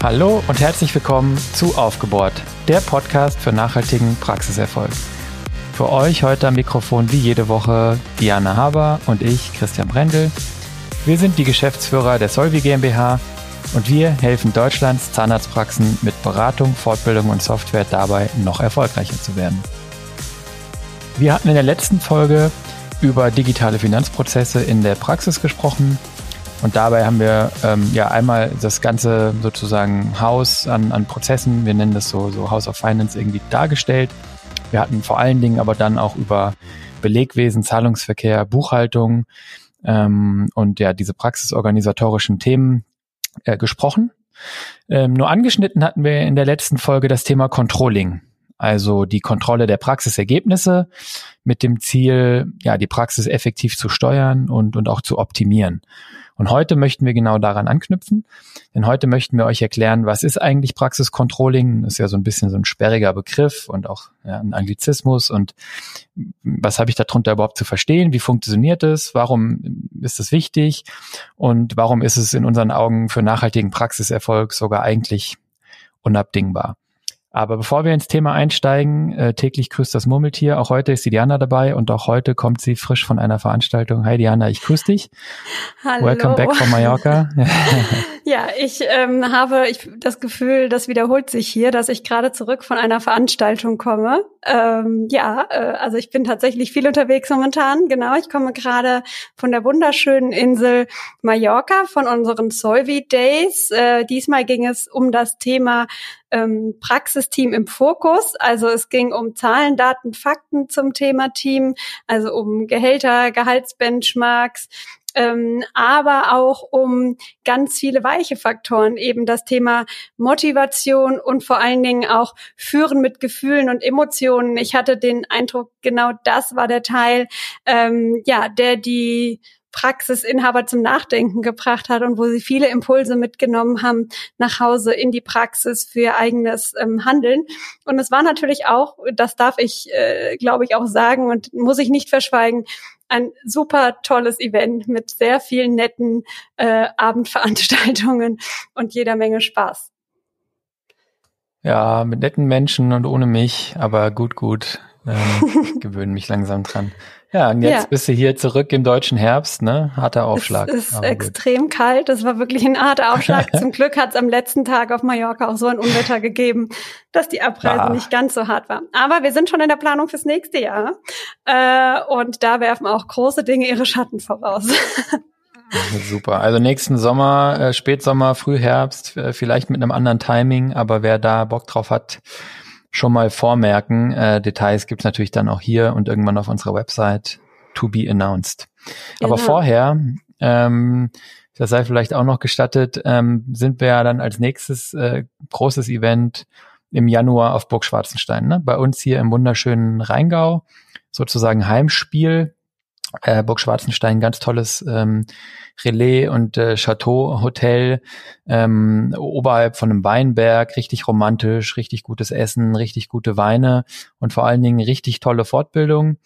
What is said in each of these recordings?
Hallo und herzlich willkommen zu Aufgebohrt, der Podcast für nachhaltigen Praxiserfolg. Für euch heute am Mikrofon wie jede Woche Diana Haber und ich, Christian Brendel. Wir sind die Geschäftsführer der Solvi GmbH und wir helfen Deutschlands Zahnarztpraxen mit Beratung, Fortbildung und Software dabei, noch erfolgreicher zu werden. Wir hatten in der letzten Folge über digitale Finanzprozesse in der Praxis gesprochen und dabei haben wir ähm, ja einmal das ganze sozusagen Haus an, an Prozessen, wir nennen das so, so House of Finance irgendwie dargestellt. Wir hatten vor allen Dingen aber dann auch über Belegwesen, Zahlungsverkehr, Buchhaltung ähm, und ja diese praxisorganisatorischen Themen äh, gesprochen. Ähm, nur angeschnitten hatten wir in der letzten Folge das Thema Controlling, also die Kontrolle der Praxisergebnisse mit dem Ziel, ja die Praxis effektiv zu steuern und und auch zu optimieren. Und heute möchten wir genau daran anknüpfen, denn heute möchten wir euch erklären, was ist eigentlich Praxiscontrolling? Das ist ja so ein bisschen so ein sperriger Begriff und auch ja, ein Anglizismus und was habe ich darunter überhaupt zu verstehen? Wie funktioniert es? Warum ist es wichtig? Und warum ist es in unseren Augen für nachhaltigen Praxiserfolg sogar eigentlich unabdingbar? Aber bevor wir ins Thema einsteigen, äh, täglich grüßt das Murmeltier. Auch heute ist die Diana dabei und auch heute kommt sie frisch von einer Veranstaltung. Hi Diana, ich grüße dich. Hallo. Welcome back from Mallorca. ja, ich ähm, habe ich, das Gefühl, das wiederholt sich hier, dass ich gerade zurück von einer Veranstaltung komme. Ähm, ja, äh, also ich bin tatsächlich viel unterwegs momentan. Genau, ich komme gerade von der wunderschönen Insel Mallorca, von unseren Solvi Days. Äh, diesmal ging es um das Thema ähm, Praxisteam im Fokus. Also es ging um Zahlen, Daten, Fakten zum Thema Team, also um Gehälter, Gehaltsbenchmarks, ähm, aber auch um ganz viele weiche Faktoren, eben das Thema Motivation und vor allen Dingen auch Führen mit Gefühlen und Emotionen. Ich hatte den Eindruck, genau das war der Teil, ähm, ja, der die Praxisinhaber zum Nachdenken gebracht hat und wo sie viele Impulse mitgenommen haben nach Hause in die Praxis für ihr eigenes ähm, Handeln. Und es war natürlich auch, das darf ich, äh, glaube ich, auch sagen und muss ich nicht verschweigen, ein super tolles Event mit sehr vielen netten äh, Abendveranstaltungen und jeder Menge Spaß. Ja, mit netten Menschen und ohne mich, aber gut, gut. Ähm, gewöhne mich langsam dran. Ja, und jetzt ja. bist du hier zurück im deutschen Herbst, ne? Harter Aufschlag. Es ist extrem gut. kalt. Das war wirklich ein harter Aufschlag. Zum Glück hat es am letzten Tag auf Mallorca auch so ein Unwetter gegeben, dass die Abreise ah. nicht ganz so hart war. Aber wir sind schon in der Planung fürs nächste Jahr. Äh, und da werfen auch große Dinge ihre Schatten voraus. Super. Also nächsten Sommer, äh, Spätsommer, Frühherbst, äh, vielleicht mit einem anderen Timing, aber wer da Bock drauf hat, schon mal vormerken. Äh, Details gibt's natürlich dann auch hier und irgendwann auf unserer Website to be announced. Genau. Aber vorher, ähm, das sei vielleicht auch noch gestattet, ähm, sind wir ja dann als nächstes äh, großes Event im Januar auf Burg Schwarzenstein. Ne? Bei uns hier im wunderschönen Rheingau, sozusagen Heimspiel äh, Burg Schwarzenstein, ganz tolles ähm, Relais und äh, Chateau Hotel ähm, oberhalb von einem Weinberg, richtig romantisch, richtig gutes Essen, richtig gute Weine und vor allen Dingen richtig tolle Fortbildung.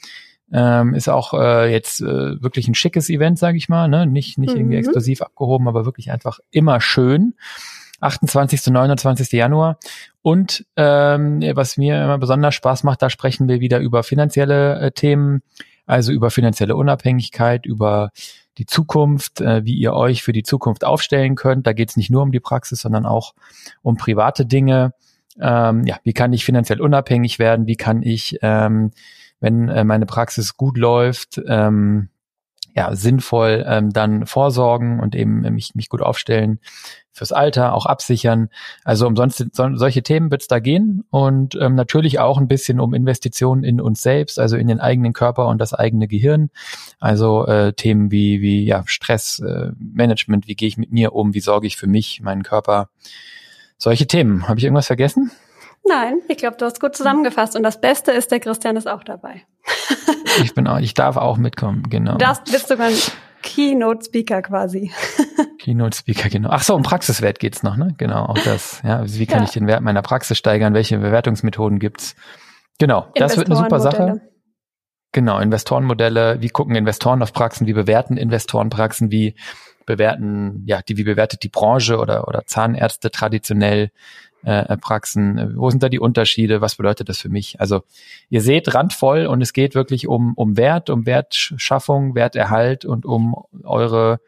Ähm, ist auch äh, jetzt äh, wirklich ein schickes Event, sage ich mal, ne? nicht nicht irgendwie mhm. exklusiv abgehoben, aber wirklich einfach immer schön. 28. und 29. Januar. Und ähm, was mir immer besonders Spaß macht, da sprechen wir wieder über finanzielle äh, Themen, also über finanzielle Unabhängigkeit, über die Zukunft, äh, wie ihr euch für die Zukunft aufstellen könnt. Da geht es nicht nur um die Praxis, sondern auch um private Dinge. Ähm, ja, wie kann ich finanziell unabhängig werden? Wie kann ich, ähm, wenn äh, meine Praxis gut läuft, ähm, ja, sinnvoll ähm, dann vorsorgen und eben mich, mich gut aufstellen fürs Alter, auch absichern. Also umsonst so, solche Themen wird es da gehen und ähm, natürlich auch ein bisschen um Investitionen in uns selbst, also in den eigenen Körper und das eigene Gehirn. Also äh, Themen wie wie ja Stressmanagement, äh, wie gehe ich mit mir um, wie sorge ich für mich, meinen Körper. Solche Themen. Habe ich irgendwas vergessen? Nein, ich glaube, du hast gut zusammengefasst. Und das Beste ist, der Christian ist auch dabei. ich bin auch, ich darf auch mitkommen, genau. Du darfst, bist sogar Keynote Speaker quasi. Keynote Speaker, genau. Ach so, um Praxiswert geht's noch, ne? Genau, auch das. Ja, wie kann ja. ich den Wert meiner Praxis steigern? Welche Bewertungsmethoden gibt's? Genau, das wird eine super Sache. Genau, Investorenmodelle. Wie gucken Investoren auf Praxen? Wie bewerten Investoren Praxen? Wie bewerten, ja, die, wie bewertet die Branche oder, oder Zahnärzte traditionell äh, Praxen? Wo sind da die Unterschiede? Was bedeutet das für mich? Also ihr seht randvoll und es geht wirklich um, um Wert, um Wertschaffung, Werterhalt und um eure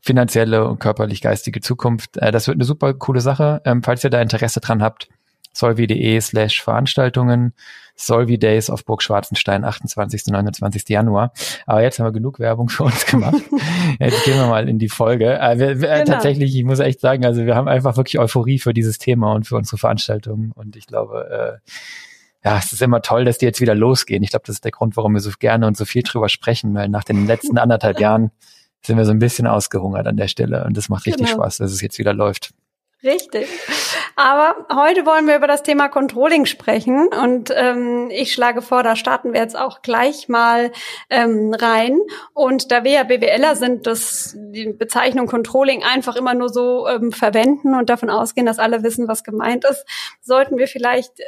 finanzielle und körperlich-geistige Zukunft. Äh, das wird eine super coole Sache. Ähm, falls ihr da Interesse dran habt, solvi.de slash Veranstaltungen, Solvi Days auf Burg Schwarzenstein, 28. 29. Januar. Aber jetzt haben wir genug Werbung für uns gemacht. jetzt gehen wir mal in die Folge. Äh, wir, wir, genau. Tatsächlich, ich muss echt sagen, also wir haben einfach wirklich Euphorie für dieses Thema und für unsere Veranstaltungen. Und ich glaube, äh, ja, es ist immer toll, dass die jetzt wieder losgehen. Ich glaube, das ist der Grund, warum wir so gerne und so viel drüber sprechen, weil nach den letzten anderthalb Jahren sind wir so ein bisschen ausgehungert an der Stelle und das macht richtig genau. Spaß, dass es jetzt wieder läuft. Richtig. Aber heute wollen wir über das Thema Controlling sprechen und ähm, ich schlage vor, da starten wir jetzt auch gleich mal ähm, rein. Und da wir ja BWLer sind, dass die Bezeichnung Controlling einfach immer nur so ähm, verwenden und davon ausgehen, dass alle wissen, was gemeint ist, sollten wir vielleicht äh,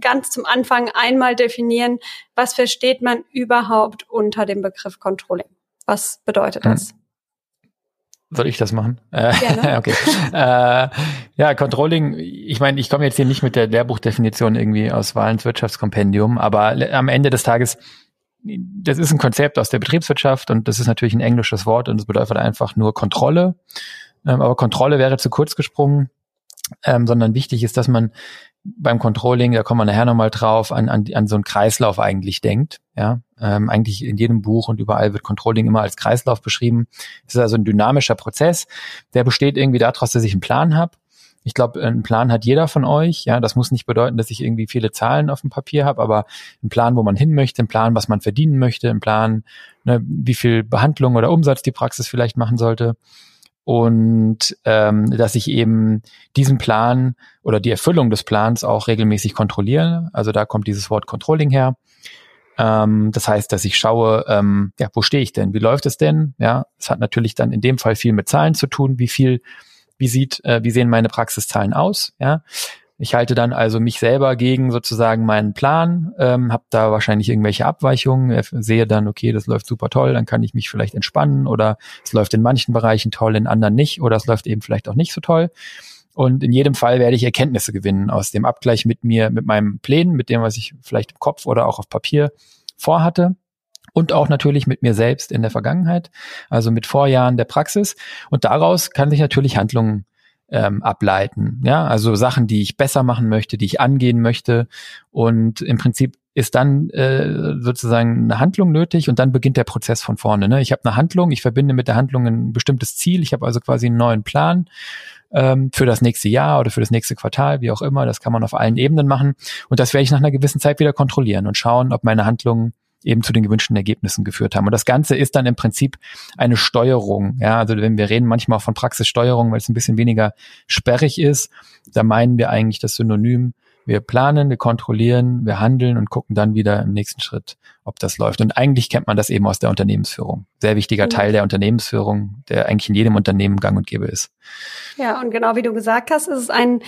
ganz zum Anfang einmal definieren, was versteht man überhaupt unter dem Begriff Controlling? Was bedeutet das? Soll ich das machen? Äh, okay. äh, ja, Controlling, ich meine, ich komme jetzt hier nicht mit der Lehrbuchdefinition irgendwie aus Wahlens Wirtschaftskompendium, aber am Ende des Tages, das ist ein Konzept aus der Betriebswirtschaft und das ist natürlich ein englisches Wort und es bedeutet einfach nur Kontrolle. Ähm, aber Kontrolle wäre zu kurz gesprungen, ähm, sondern wichtig ist, dass man beim Controlling, da kommen wir nachher nochmal drauf, an, an, an so einen Kreislauf eigentlich denkt. Ja, ähm, eigentlich in jedem Buch und überall wird Controlling immer als Kreislauf beschrieben. Es ist also ein dynamischer Prozess, der besteht irgendwie daraus, dass ich einen Plan habe. Ich glaube, einen Plan hat jeder von euch. Ja, das muss nicht bedeuten, dass ich irgendwie viele Zahlen auf dem Papier habe, aber einen Plan, wo man hin möchte, einen Plan, was man verdienen möchte, einen Plan, ne, wie viel Behandlung oder Umsatz die Praxis vielleicht machen sollte und ähm, dass ich eben diesen Plan oder die Erfüllung des Plans auch regelmäßig kontrolliere. Also da kommt dieses Wort Controlling her. Ähm, das heißt, dass ich schaue, ähm, ja, wo stehe ich denn? Wie läuft es denn? Ja, es hat natürlich dann in dem Fall viel mit Zahlen zu tun. Wie viel, wie sieht, äh, wie sehen meine Praxiszahlen aus? Ja, ich halte dann also mich selber gegen sozusagen meinen Plan, ähm, habe da wahrscheinlich irgendwelche Abweichungen, äh, sehe dann, okay, das läuft super toll, dann kann ich mich vielleicht entspannen oder es läuft in manchen Bereichen toll, in anderen nicht oder es läuft eben vielleicht auch nicht so toll. Und in jedem Fall werde ich Erkenntnisse gewinnen aus dem Abgleich mit mir, mit meinem Plänen, mit dem, was ich vielleicht im Kopf oder auch auf Papier vorhatte und auch natürlich mit mir selbst in der Vergangenheit, also mit Vorjahren der Praxis. Und daraus kann sich natürlich Handlungen ähm, ableiten. Ja, also Sachen, die ich besser machen möchte, die ich angehen möchte. Und im Prinzip ist dann äh, sozusagen eine Handlung nötig und dann beginnt der Prozess von vorne. Ne? Ich habe eine Handlung, ich verbinde mit der Handlung ein bestimmtes Ziel, ich habe also quasi einen neuen Plan ähm, für das nächste Jahr oder für das nächste Quartal, wie auch immer. Das kann man auf allen Ebenen machen und das werde ich nach einer gewissen Zeit wieder kontrollieren und schauen, ob meine Handlungen eben zu den gewünschten Ergebnissen geführt haben. Und das Ganze ist dann im Prinzip eine Steuerung. Ja, also wenn wir reden manchmal auch von Praxissteuerung, weil es ein bisschen weniger sperrig ist, da meinen wir eigentlich das Synonym. Wir planen, wir kontrollieren, wir handeln und gucken dann wieder im nächsten Schritt, ob das läuft. Und eigentlich kennt man das eben aus der Unternehmensführung. Sehr wichtiger mhm. Teil der Unternehmensführung, der eigentlich in jedem Unternehmen gang und gäbe ist. Ja, und genau wie du gesagt hast, ist es ein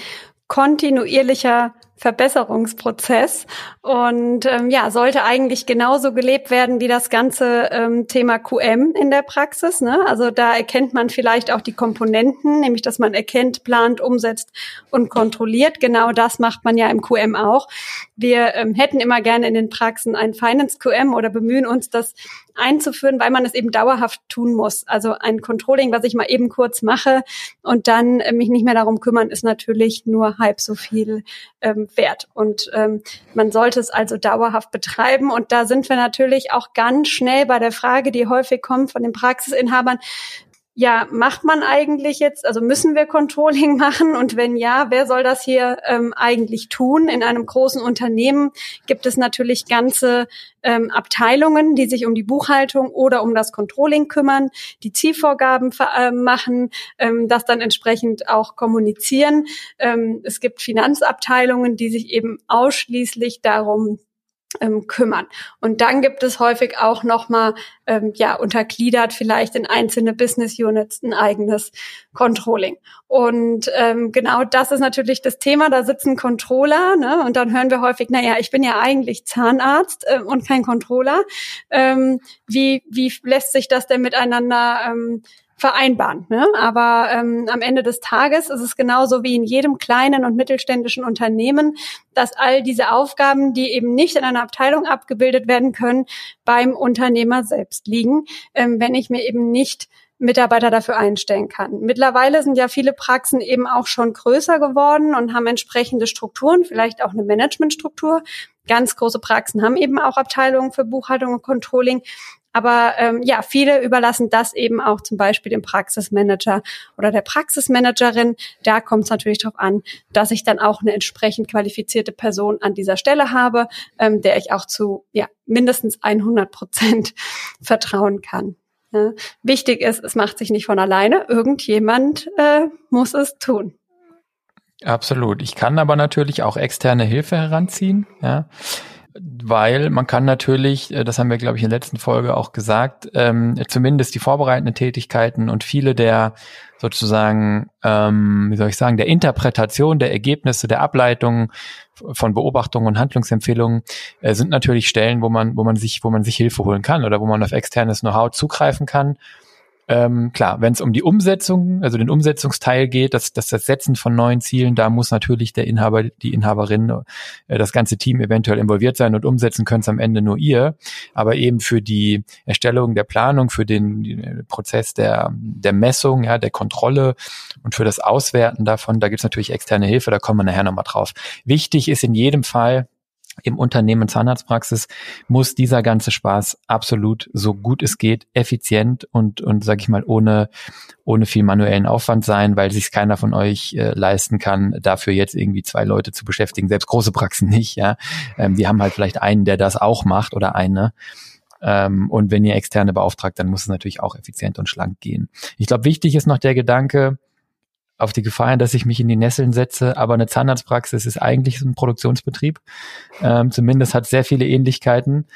kontinuierlicher Verbesserungsprozess und ähm, ja, sollte eigentlich genauso gelebt werden wie das ganze ähm, Thema QM in der Praxis. Ne? Also da erkennt man vielleicht auch die Komponenten, nämlich dass man erkennt, plant, umsetzt und kontrolliert. Genau das macht man ja im QM auch. Wir ähm, hätten immer gerne in den Praxen ein Finance QM oder bemühen uns, das einzuführen, weil man es eben dauerhaft tun muss. Also ein Controlling, was ich mal eben kurz mache und dann äh, mich nicht mehr darum kümmern, ist natürlich nur halb so viel ähm, wert. Und ähm, man sollte es also dauerhaft betreiben. Und da sind wir natürlich auch ganz schnell bei der Frage, die häufig kommt von den Praxisinhabern, ja, macht man eigentlich jetzt, also müssen wir Controlling machen? Und wenn ja, wer soll das hier ähm, eigentlich tun? In einem großen Unternehmen gibt es natürlich ganze ähm, Abteilungen, die sich um die Buchhaltung oder um das Controlling kümmern, die Zielvorgaben äh, machen, ähm, das dann entsprechend auch kommunizieren. Ähm, es gibt Finanzabteilungen, die sich eben ausschließlich darum ähm, kümmern. Und dann gibt es häufig auch nochmal, ähm, ja, untergliedert vielleicht in einzelne Business Units ein eigenes Controlling. Und ähm, genau das ist natürlich das Thema. Da sitzen Controller, ne? Und dann hören wir häufig, na ja, ich bin ja eigentlich Zahnarzt äh, und kein Controller. Ähm, wie, wie lässt sich das denn miteinander ähm, vereinbaren. Ne? Aber ähm, am Ende des Tages ist es genauso wie in jedem kleinen und mittelständischen Unternehmen, dass all diese Aufgaben, die eben nicht in einer Abteilung abgebildet werden können, beim Unternehmer selbst liegen, ähm, wenn ich mir eben nicht Mitarbeiter dafür einstellen kann. Mittlerweile sind ja viele Praxen eben auch schon größer geworden und haben entsprechende Strukturen, vielleicht auch eine Managementstruktur. Ganz große Praxen haben eben auch Abteilungen für Buchhaltung und Controlling. Aber ähm, ja, viele überlassen das eben auch zum Beispiel dem Praxismanager oder der Praxismanagerin. Da kommt es natürlich darauf an, dass ich dann auch eine entsprechend qualifizierte Person an dieser Stelle habe, ähm, der ich auch zu ja, mindestens 100 Prozent vertrauen kann. Ja. Wichtig ist, es macht sich nicht von alleine. Irgendjemand äh, muss es tun. Absolut. Ich kann aber natürlich auch externe Hilfe heranziehen. Ja weil man kann natürlich, äh, das haben wir, glaube ich, in der letzten Folge auch gesagt, ähm, zumindest die vorbereitenden Tätigkeiten und viele der sozusagen, ähm, wie soll ich sagen, der Interpretation der Ergebnisse, der Ableitung von Beobachtungen und Handlungsempfehlungen äh, sind natürlich Stellen, wo man, wo man sich, wo man sich Hilfe holen kann oder wo man auf externes Know-how zugreifen kann ähm, klar, wenn es um die Umsetzung, also den Umsetzungsteil geht, das, das, das Setzen von neuen Zielen, da muss natürlich der Inhaber, die Inhaberin, äh, das ganze Team eventuell involviert sein und umsetzen können es am Ende nur ihr. Aber eben für die Erstellung der Planung, für den, den Prozess der, der Messung, ja, der Kontrolle und für das Auswerten davon, da gibt es natürlich externe Hilfe, da kommen wir nachher nochmal drauf. Wichtig ist in jedem Fall, im Unternehmen Zahnarztpraxis muss dieser ganze Spaß absolut so gut es geht, effizient und, und sag ich mal, ohne, ohne viel manuellen Aufwand sein, weil sich keiner von euch äh, leisten kann, dafür jetzt irgendwie zwei Leute zu beschäftigen, selbst große Praxen nicht, ja. Ähm, die haben halt vielleicht einen, der das auch macht oder eine. Ähm, und wenn ihr externe beauftragt, dann muss es natürlich auch effizient und schlank gehen. Ich glaube, wichtig ist noch der Gedanke, auf die Gefahr hin, dass ich mich in die Nesseln setze, aber eine Zahnarztpraxis ist eigentlich so ein Produktionsbetrieb. Ähm, zumindest hat sehr viele Ähnlichkeiten.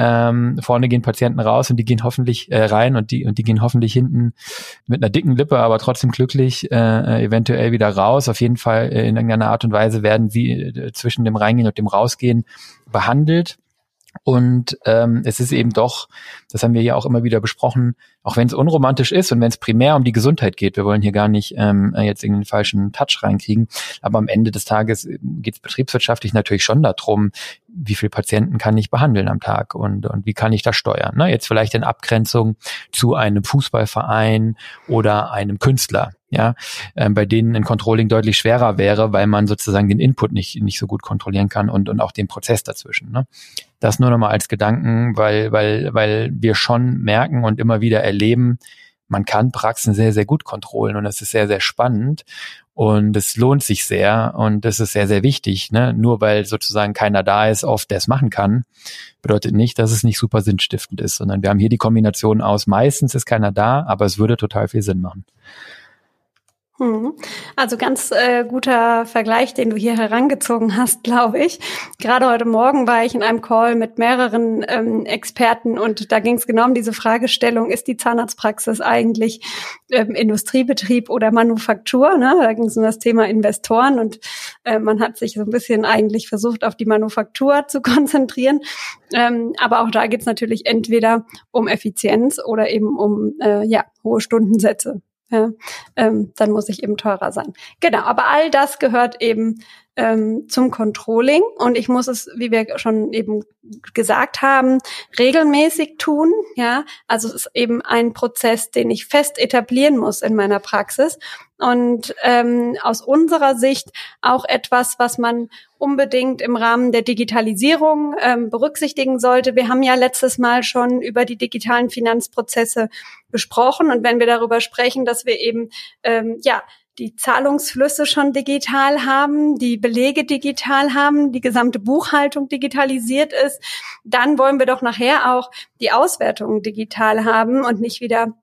Ähm, vorne gehen Patienten raus und die gehen hoffentlich äh, rein und die und die gehen hoffentlich hinten mit einer dicken Lippe, aber trotzdem glücklich äh, eventuell wieder raus. Auf jeden Fall äh, in irgendeiner Art und Weise werden sie äh, zwischen dem Reingehen und dem Rausgehen behandelt. Und ähm, es ist eben doch, das haben wir ja auch immer wieder besprochen, auch wenn es unromantisch ist und wenn es primär um die Gesundheit geht, wir wollen hier gar nicht ähm, jetzt in den falschen Touch reinkriegen, aber am Ende des Tages geht es betriebswirtschaftlich natürlich schon darum, wie viele Patienten kann ich behandeln am Tag und, und wie kann ich das steuern. Ne? Jetzt vielleicht in Abgrenzung zu einem Fußballverein oder einem Künstler ja, ähm, bei denen ein Controlling deutlich schwerer wäre, weil man sozusagen den Input nicht, nicht so gut kontrollieren kann und, und auch den Prozess dazwischen. Ne? Das nur nochmal als Gedanken, weil, weil, weil wir schon merken und immer wieder erleben, man kann Praxen sehr, sehr gut kontrollen und es ist sehr, sehr spannend und es lohnt sich sehr und das ist sehr, sehr wichtig. Ne? Nur weil sozusagen keiner da ist, oft der es machen kann, bedeutet nicht, dass es nicht super sinnstiftend ist, sondern wir haben hier die Kombination aus, meistens ist keiner da, aber es würde total viel Sinn machen. Mhm. Also ganz äh, guter Vergleich, den du hier herangezogen hast, glaube ich. Gerade heute Morgen war ich in einem Call mit mehreren ähm, Experten und da ging es genau um diese Fragestellung, ist die Zahnarztpraxis eigentlich ähm, Industriebetrieb oder Manufaktur? Ne? Da ging es um das Thema Investoren und äh, man hat sich so ein bisschen eigentlich versucht, auf die Manufaktur zu konzentrieren. Ähm, aber auch da geht es natürlich entweder um Effizienz oder eben um äh, ja, hohe Stundensätze ja, ähm, dann muss ich eben teurer sein. Genau, aber all das gehört eben ähm, zum Controlling und ich muss es, wie wir schon eben gesagt haben, regelmäßig tun. Ja, also es ist eben ein Prozess, den ich fest etablieren muss in meiner Praxis und ähm, aus unserer Sicht auch etwas, was man unbedingt im Rahmen der Digitalisierung ähm, berücksichtigen sollte. Wir haben ja letztes Mal schon über die digitalen Finanzprozesse besprochen und wenn wir darüber sprechen, dass wir eben ähm, ja die Zahlungsflüsse schon digital haben, die Belege digital haben, die gesamte Buchhaltung digitalisiert ist, dann wollen wir doch nachher auch die Auswertung digital haben und nicht wieder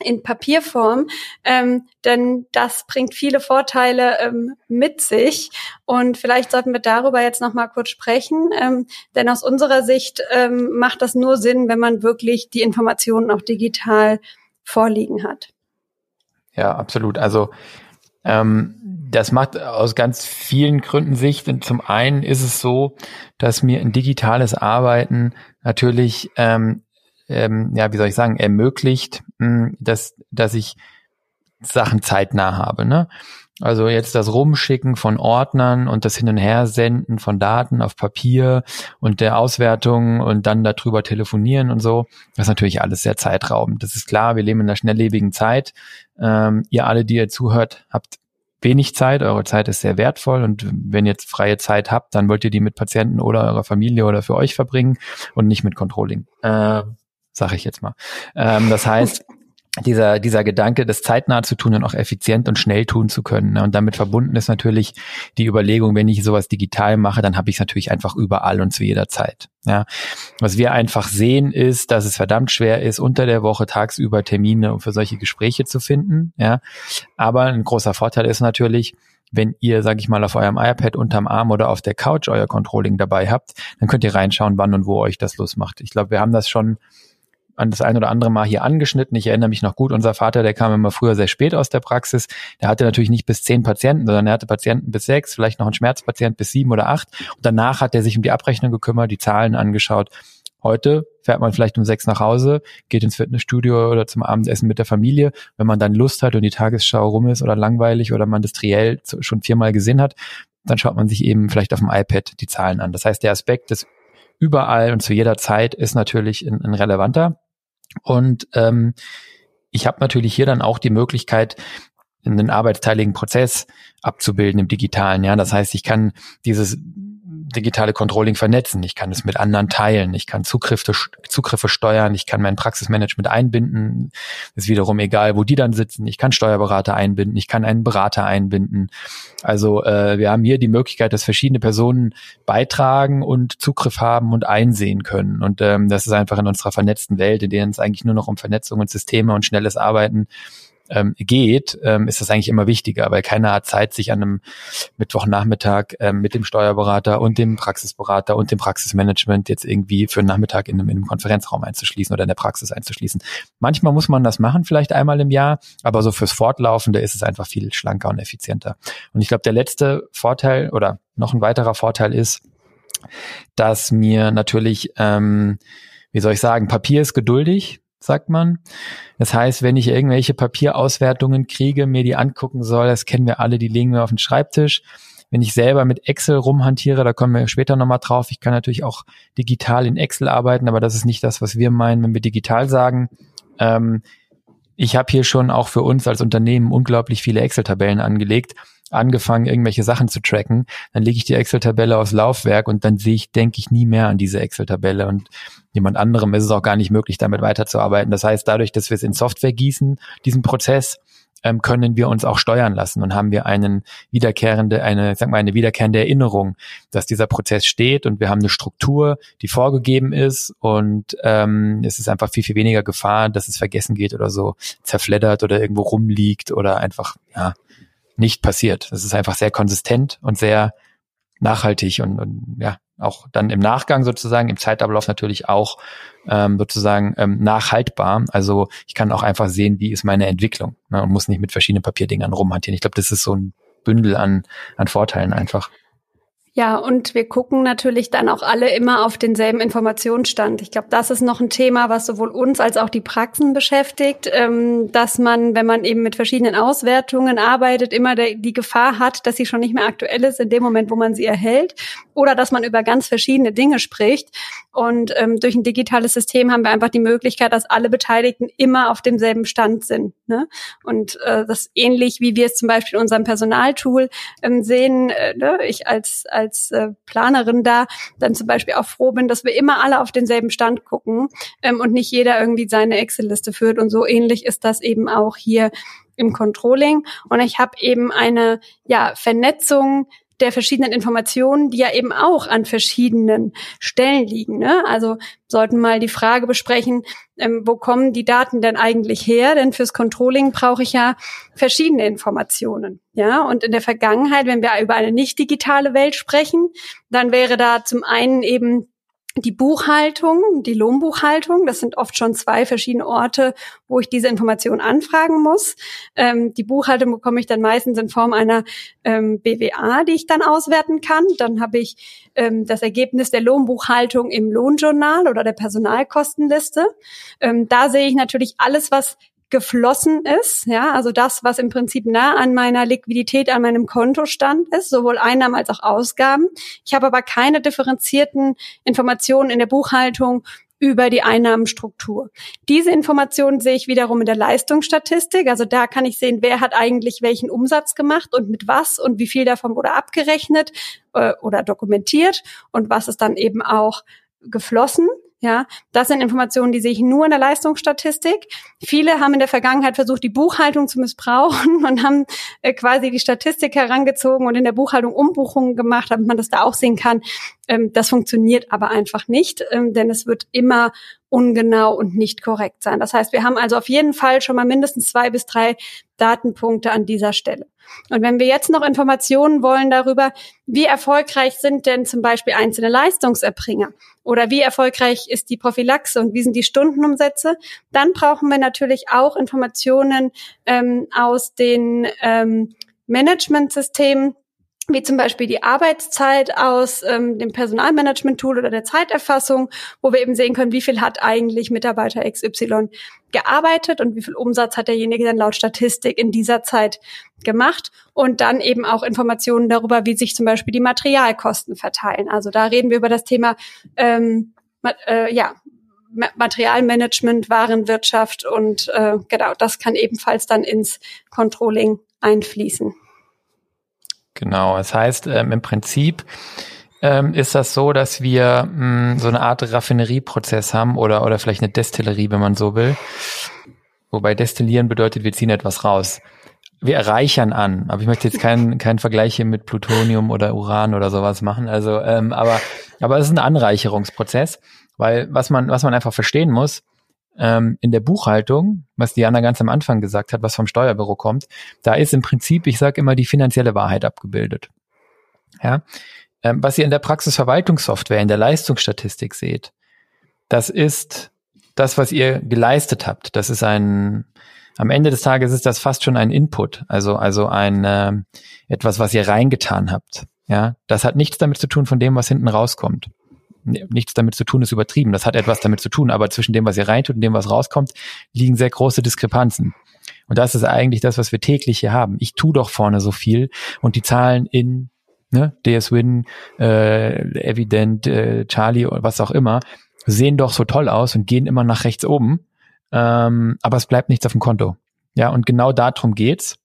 in Papierform, ähm, denn das bringt viele Vorteile ähm, mit sich. Und vielleicht sollten wir darüber jetzt noch mal kurz sprechen, ähm, denn aus unserer Sicht ähm, macht das nur Sinn, wenn man wirklich die Informationen auch digital vorliegen hat. Ja, absolut. Also ähm, das macht aus ganz vielen Gründen Sicht. Und zum einen ist es so, dass mir ein digitales Arbeiten natürlich ähm, ähm, ja, wie soll ich sagen, ermöglicht, mh, hm, dass, dass ich Sachen zeitnah habe. Ne? Also jetzt das Rumschicken von Ordnern und das Hin- und Hersenden von Daten auf Papier und der Auswertung und dann darüber telefonieren und so, das ist natürlich alles sehr zeitraubend. Das ist klar, wir leben in einer schnelllebigen Zeit. Ähm, ihr alle, die ihr zuhört, habt wenig Zeit, eure Zeit ist sehr wertvoll und wenn ihr jetzt freie Zeit habt, dann wollt ihr die mit Patienten oder eurer Familie oder für euch verbringen und nicht mit Controlling. Äh, sage ich jetzt mal. Ähm, das heißt, dieser, dieser Gedanke, das zeitnah zu tun und auch effizient und schnell tun zu können. Ne? Und damit verbunden ist natürlich die Überlegung, wenn ich sowas digital mache, dann habe ich es natürlich einfach überall und zu jeder Zeit. Ja? Was wir einfach sehen, ist, dass es verdammt schwer ist, unter der Woche tagsüber Termine für solche Gespräche zu finden. Ja? Aber ein großer Vorteil ist natürlich, wenn ihr, sage ich mal, auf eurem iPad unterm Arm oder auf der Couch euer Controlling dabei habt, dann könnt ihr reinschauen, wann und wo euch das Lust macht. Ich glaube, wir haben das schon an das ein oder andere Mal hier angeschnitten. Ich erinnere mich noch gut, unser Vater, der kam immer früher sehr spät aus der Praxis. Der hatte natürlich nicht bis zehn Patienten, sondern er hatte Patienten bis sechs, vielleicht noch einen Schmerzpatient bis sieben oder acht. Und danach hat er sich um die Abrechnung gekümmert, die Zahlen angeschaut. Heute fährt man vielleicht um sechs nach Hause, geht ins Fitnessstudio oder zum Abendessen mit der Familie. Wenn man dann Lust hat und die Tagesschau rum ist oder langweilig oder man das Triell schon viermal gesehen hat, dann schaut man sich eben vielleicht auf dem iPad die Zahlen an. Das heißt, der Aspekt des überall und zu jeder Zeit ist natürlich ein, ein relevanter. Und ähm, ich habe natürlich hier dann auch die Möglichkeit, einen arbeitsteiligen Prozess abzubilden im Digitalen. Ja, das heißt, ich kann dieses digitale Controlling vernetzen. Ich kann es mit anderen teilen. Ich kann Zugriffe, Zugriffe steuern. Ich kann mein Praxismanagement einbinden. Ist wiederum egal, wo die dann sitzen. Ich kann Steuerberater einbinden. Ich kann einen Berater einbinden. Also äh, wir haben hier die Möglichkeit, dass verschiedene Personen beitragen und Zugriff haben und einsehen können. Und ähm, das ist einfach in unserer vernetzten Welt, in der es eigentlich nur noch um Vernetzung und Systeme und schnelles Arbeiten ähm, geht, ähm, ist das eigentlich immer wichtiger, weil keiner hat Zeit, sich an einem Mittwochnachmittag ähm, mit dem Steuerberater und dem Praxisberater und dem Praxismanagement jetzt irgendwie für einen Nachmittag in einem, in einem Konferenzraum einzuschließen oder in der Praxis einzuschließen. Manchmal muss man das machen, vielleicht einmal im Jahr, aber so fürs Fortlaufende ist es einfach viel schlanker und effizienter. Und ich glaube, der letzte Vorteil oder noch ein weiterer Vorteil ist, dass mir natürlich, ähm, wie soll ich sagen, Papier ist geduldig sagt man. Das heißt, wenn ich irgendwelche Papierauswertungen kriege, mir die angucken soll, das kennen wir alle, die legen wir auf den Schreibtisch. Wenn ich selber mit Excel rumhantiere, da kommen wir später nochmal drauf. Ich kann natürlich auch digital in Excel arbeiten, aber das ist nicht das, was wir meinen, wenn wir digital sagen. Ähm, ich habe hier schon auch für uns als Unternehmen unglaublich viele Excel-Tabellen angelegt angefangen, irgendwelche Sachen zu tracken, dann lege ich die Excel-Tabelle aufs Laufwerk und dann sehe ich, denke ich nie mehr an diese Excel-Tabelle und jemand anderem ist es auch gar nicht möglich, damit weiterzuarbeiten. Das heißt, dadurch, dass wir es in Software gießen, diesen Prozess, ähm, können wir uns auch steuern lassen und haben wir einen wiederkehrende, eine, sag mal, eine wiederkehrende Erinnerung, dass dieser Prozess steht und wir haben eine Struktur, die vorgegeben ist und ähm, es ist einfach viel, viel weniger Gefahr, dass es vergessen geht oder so zerfleddert oder irgendwo rumliegt oder einfach, ja, nicht passiert. Das ist einfach sehr konsistent und sehr nachhaltig und, und ja, auch dann im Nachgang sozusagen, im Zeitablauf natürlich auch ähm, sozusagen ähm, nachhaltbar. Also ich kann auch einfach sehen, wie ist meine Entwicklung ne, und muss nicht mit verschiedenen Papierdingern rumhantieren. Ich glaube, das ist so ein Bündel an, an Vorteilen einfach. Ja, und wir gucken natürlich dann auch alle immer auf denselben Informationsstand. Ich glaube, das ist noch ein Thema, was sowohl uns als auch die Praxen beschäftigt, ähm, dass man, wenn man eben mit verschiedenen Auswertungen arbeitet, immer die Gefahr hat, dass sie schon nicht mehr aktuell ist in dem Moment, wo man sie erhält, oder dass man über ganz verschiedene Dinge spricht. Und ähm, durch ein digitales System haben wir einfach die Möglichkeit, dass alle Beteiligten immer auf demselben Stand sind. Ne? Und äh, das ähnlich wie wir es zum Beispiel in unserem Personaltool ähm, sehen, äh, ne? ich als, als als äh, Planerin da dann zum Beispiel auch froh bin, dass wir immer alle auf denselben Stand gucken ähm, und nicht jeder irgendwie seine Excel-Liste führt. Und so ähnlich ist das eben auch hier im Controlling. Und ich habe eben eine ja, Vernetzung der verschiedenen Informationen, die ja eben auch an verschiedenen Stellen liegen. Ne? Also sollten mal die Frage besprechen, ähm, wo kommen die Daten denn eigentlich her? Denn fürs Controlling brauche ich ja verschiedene Informationen. Ja, und in der Vergangenheit, wenn wir über eine nicht digitale Welt sprechen, dann wäre da zum einen eben die Buchhaltung, die Lohnbuchhaltung, das sind oft schon zwei verschiedene Orte, wo ich diese Information anfragen muss. Ähm, die Buchhaltung bekomme ich dann meistens in Form einer ähm, BWA, die ich dann auswerten kann. Dann habe ich ähm, das Ergebnis der Lohnbuchhaltung im Lohnjournal oder der Personalkostenliste. Ähm, da sehe ich natürlich alles, was geflossen ist, ja, also das, was im Prinzip nah an meiner Liquidität, an meinem Kontostand ist, sowohl Einnahmen als auch Ausgaben. Ich habe aber keine differenzierten Informationen in der Buchhaltung über die Einnahmenstruktur. Diese Informationen sehe ich wiederum in der Leistungsstatistik. Also da kann ich sehen, wer hat eigentlich welchen Umsatz gemacht und mit was und wie viel davon wurde abgerechnet äh, oder dokumentiert und was ist dann eben auch geflossen. Ja, das sind Informationen, die sehe ich nur in der Leistungsstatistik. Viele haben in der Vergangenheit versucht, die Buchhaltung zu missbrauchen und haben äh, quasi die Statistik herangezogen und in der Buchhaltung Umbuchungen gemacht, damit man das da auch sehen kann. Ähm, das funktioniert aber einfach nicht, ähm, denn es wird immer ungenau und nicht korrekt sein. Das heißt, wir haben also auf jeden Fall schon mal mindestens zwei bis drei Datenpunkte an dieser Stelle. Und wenn wir jetzt noch Informationen wollen darüber, wie erfolgreich sind denn zum Beispiel einzelne Leistungserbringer oder wie erfolgreich ist die Prophylaxe und wie sind die Stundenumsätze, dann brauchen wir natürlich auch Informationen ähm, aus den ähm, Managementsystemen, wie zum Beispiel die Arbeitszeit aus ähm, dem Personalmanagement-Tool oder der Zeiterfassung, wo wir eben sehen können, wie viel hat eigentlich Mitarbeiter XY gearbeitet und wie viel Umsatz hat derjenige dann laut Statistik in dieser Zeit gemacht und dann eben auch Informationen darüber, wie sich zum Beispiel die Materialkosten verteilen. Also da reden wir über das Thema ähm, äh, ja, Materialmanagement, Warenwirtschaft und äh, genau, das kann ebenfalls dann ins Controlling einfließen. Genau, das heißt ähm, im Prinzip ähm, ist das so, dass wir mh, mm, so eine Art Raffinerieprozess haben oder oder vielleicht eine Destillerie, wenn man so will. Wobei destillieren bedeutet, wir ziehen etwas raus. Wir erreichern an, aber ich möchte jetzt keinen keinen Vergleich hier mit Plutonium oder Uran oder sowas machen. Also, ähm, aber aber es ist ein Anreicherungsprozess, weil was man was man einfach verstehen muss, ähm, in der Buchhaltung, was Diana ganz am Anfang gesagt hat, was vom Steuerbüro kommt, da ist im Prinzip, ich sage immer, die finanzielle Wahrheit abgebildet. Ja, ähm, was ihr in der Praxisverwaltungssoftware, in der Leistungsstatistik seht, das ist das, was ihr geleistet habt. Das ist ein, am Ende des Tages ist das fast schon ein Input, also also ein äh, etwas, was ihr reingetan habt. Ja, das hat nichts damit zu tun von dem, was hinten rauskommt nichts damit zu tun, ist übertrieben. Das hat etwas damit zu tun, aber zwischen dem, was ihr reintut und dem, was rauskommt, liegen sehr große Diskrepanzen. Und das ist eigentlich das, was wir täglich hier haben. Ich tu doch vorne so viel und die Zahlen in ne, DSWin, äh, Evident, äh, Charlie oder was auch immer, sehen doch so toll aus und gehen immer nach rechts oben. Ähm, aber es bleibt nichts auf dem Konto. Ja, und genau darum geht's.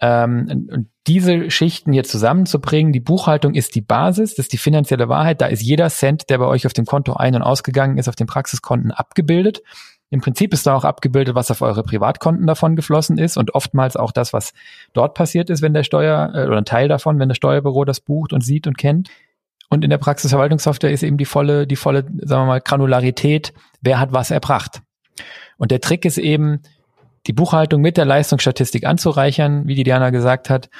Ähm, und diese Schichten hier zusammenzubringen, die Buchhaltung ist die Basis, das ist die finanzielle Wahrheit, da ist jeder Cent, der bei euch auf dem Konto ein- und ausgegangen ist, auf den Praxiskonten abgebildet. Im Prinzip ist da auch abgebildet, was auf eure Privatkonten davon geflossen ist und oftmals auch das, was dort passiert ist, wenn der Steuer äh, oder ein Teil davon, wenn das Steuerbüro das bucht und sieht und kennt. Und in der Praxisverwaltungssoftware ist eben die volle, die volle, sagen wir mal, Granularität, wer hat was erbracht. Und der Trick ist eben, die Buchhaltung mit der Leistungsstatistik anzureichern, wie die Diana gesagt hat,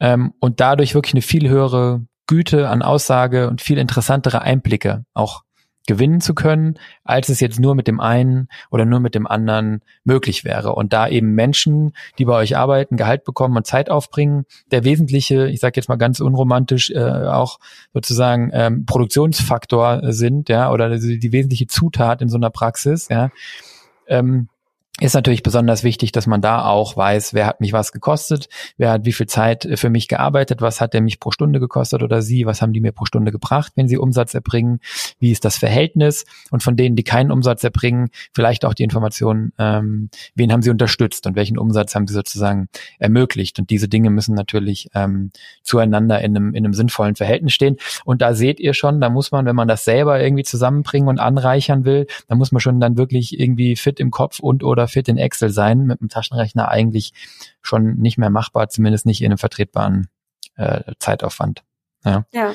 ähm, und dadurch wirklich eine viel höhere Güte an Aussage und viel interessantere Einblicke auch gewinnen zu können, als es jetzt nur mit dem einen oder nur mit dem anderen möglich wäre. Und da eben Menschen, die bei euch arbeiten, Gehalt bekommen und Zeit aufbringen, der wesentliche, ich sage jetzt mal ganz unromantisch, äh, auch sozusagen ähm, Produktionsfaktor sind, ja, oder die, die wesentliche Zutat in so einer Praxis, ja, ähm, ist natürlich besonders wichtig, dass man da auch weiß, wer hat mich was gekostet, wer hat wie viel Zeit für mich gearbeitet, was hat der mich pro Stunde gekostet oder sie, was haben die mir pro Stunde gebracht, wenn sie Umsatz erbringen, wie ist das Verhältnis und von denen, die keinen Umsatz erbringen, vielleicht auch die Information, ähm, wen haben sie unterstützt und welchen Umsatz haben sie sozusagen ermöglicht. Und diese Dinge müssen natürlich ähm, zueinander in einem, in einem sinnvollen Verhältnis stehen. Und da seht ihr schon, da muss man, wenn man das selber irgendwie zusammenbringen und anreichern will, da muss man schon dann wirklich irgendwie fit im Kopf und oder fit in Excel sein, mit dem Taschenrechner eigentlich schon nicht mehr machbar, zumindest nicht in einem vertretbaren äh, Zeitaufwand. Ja. ja.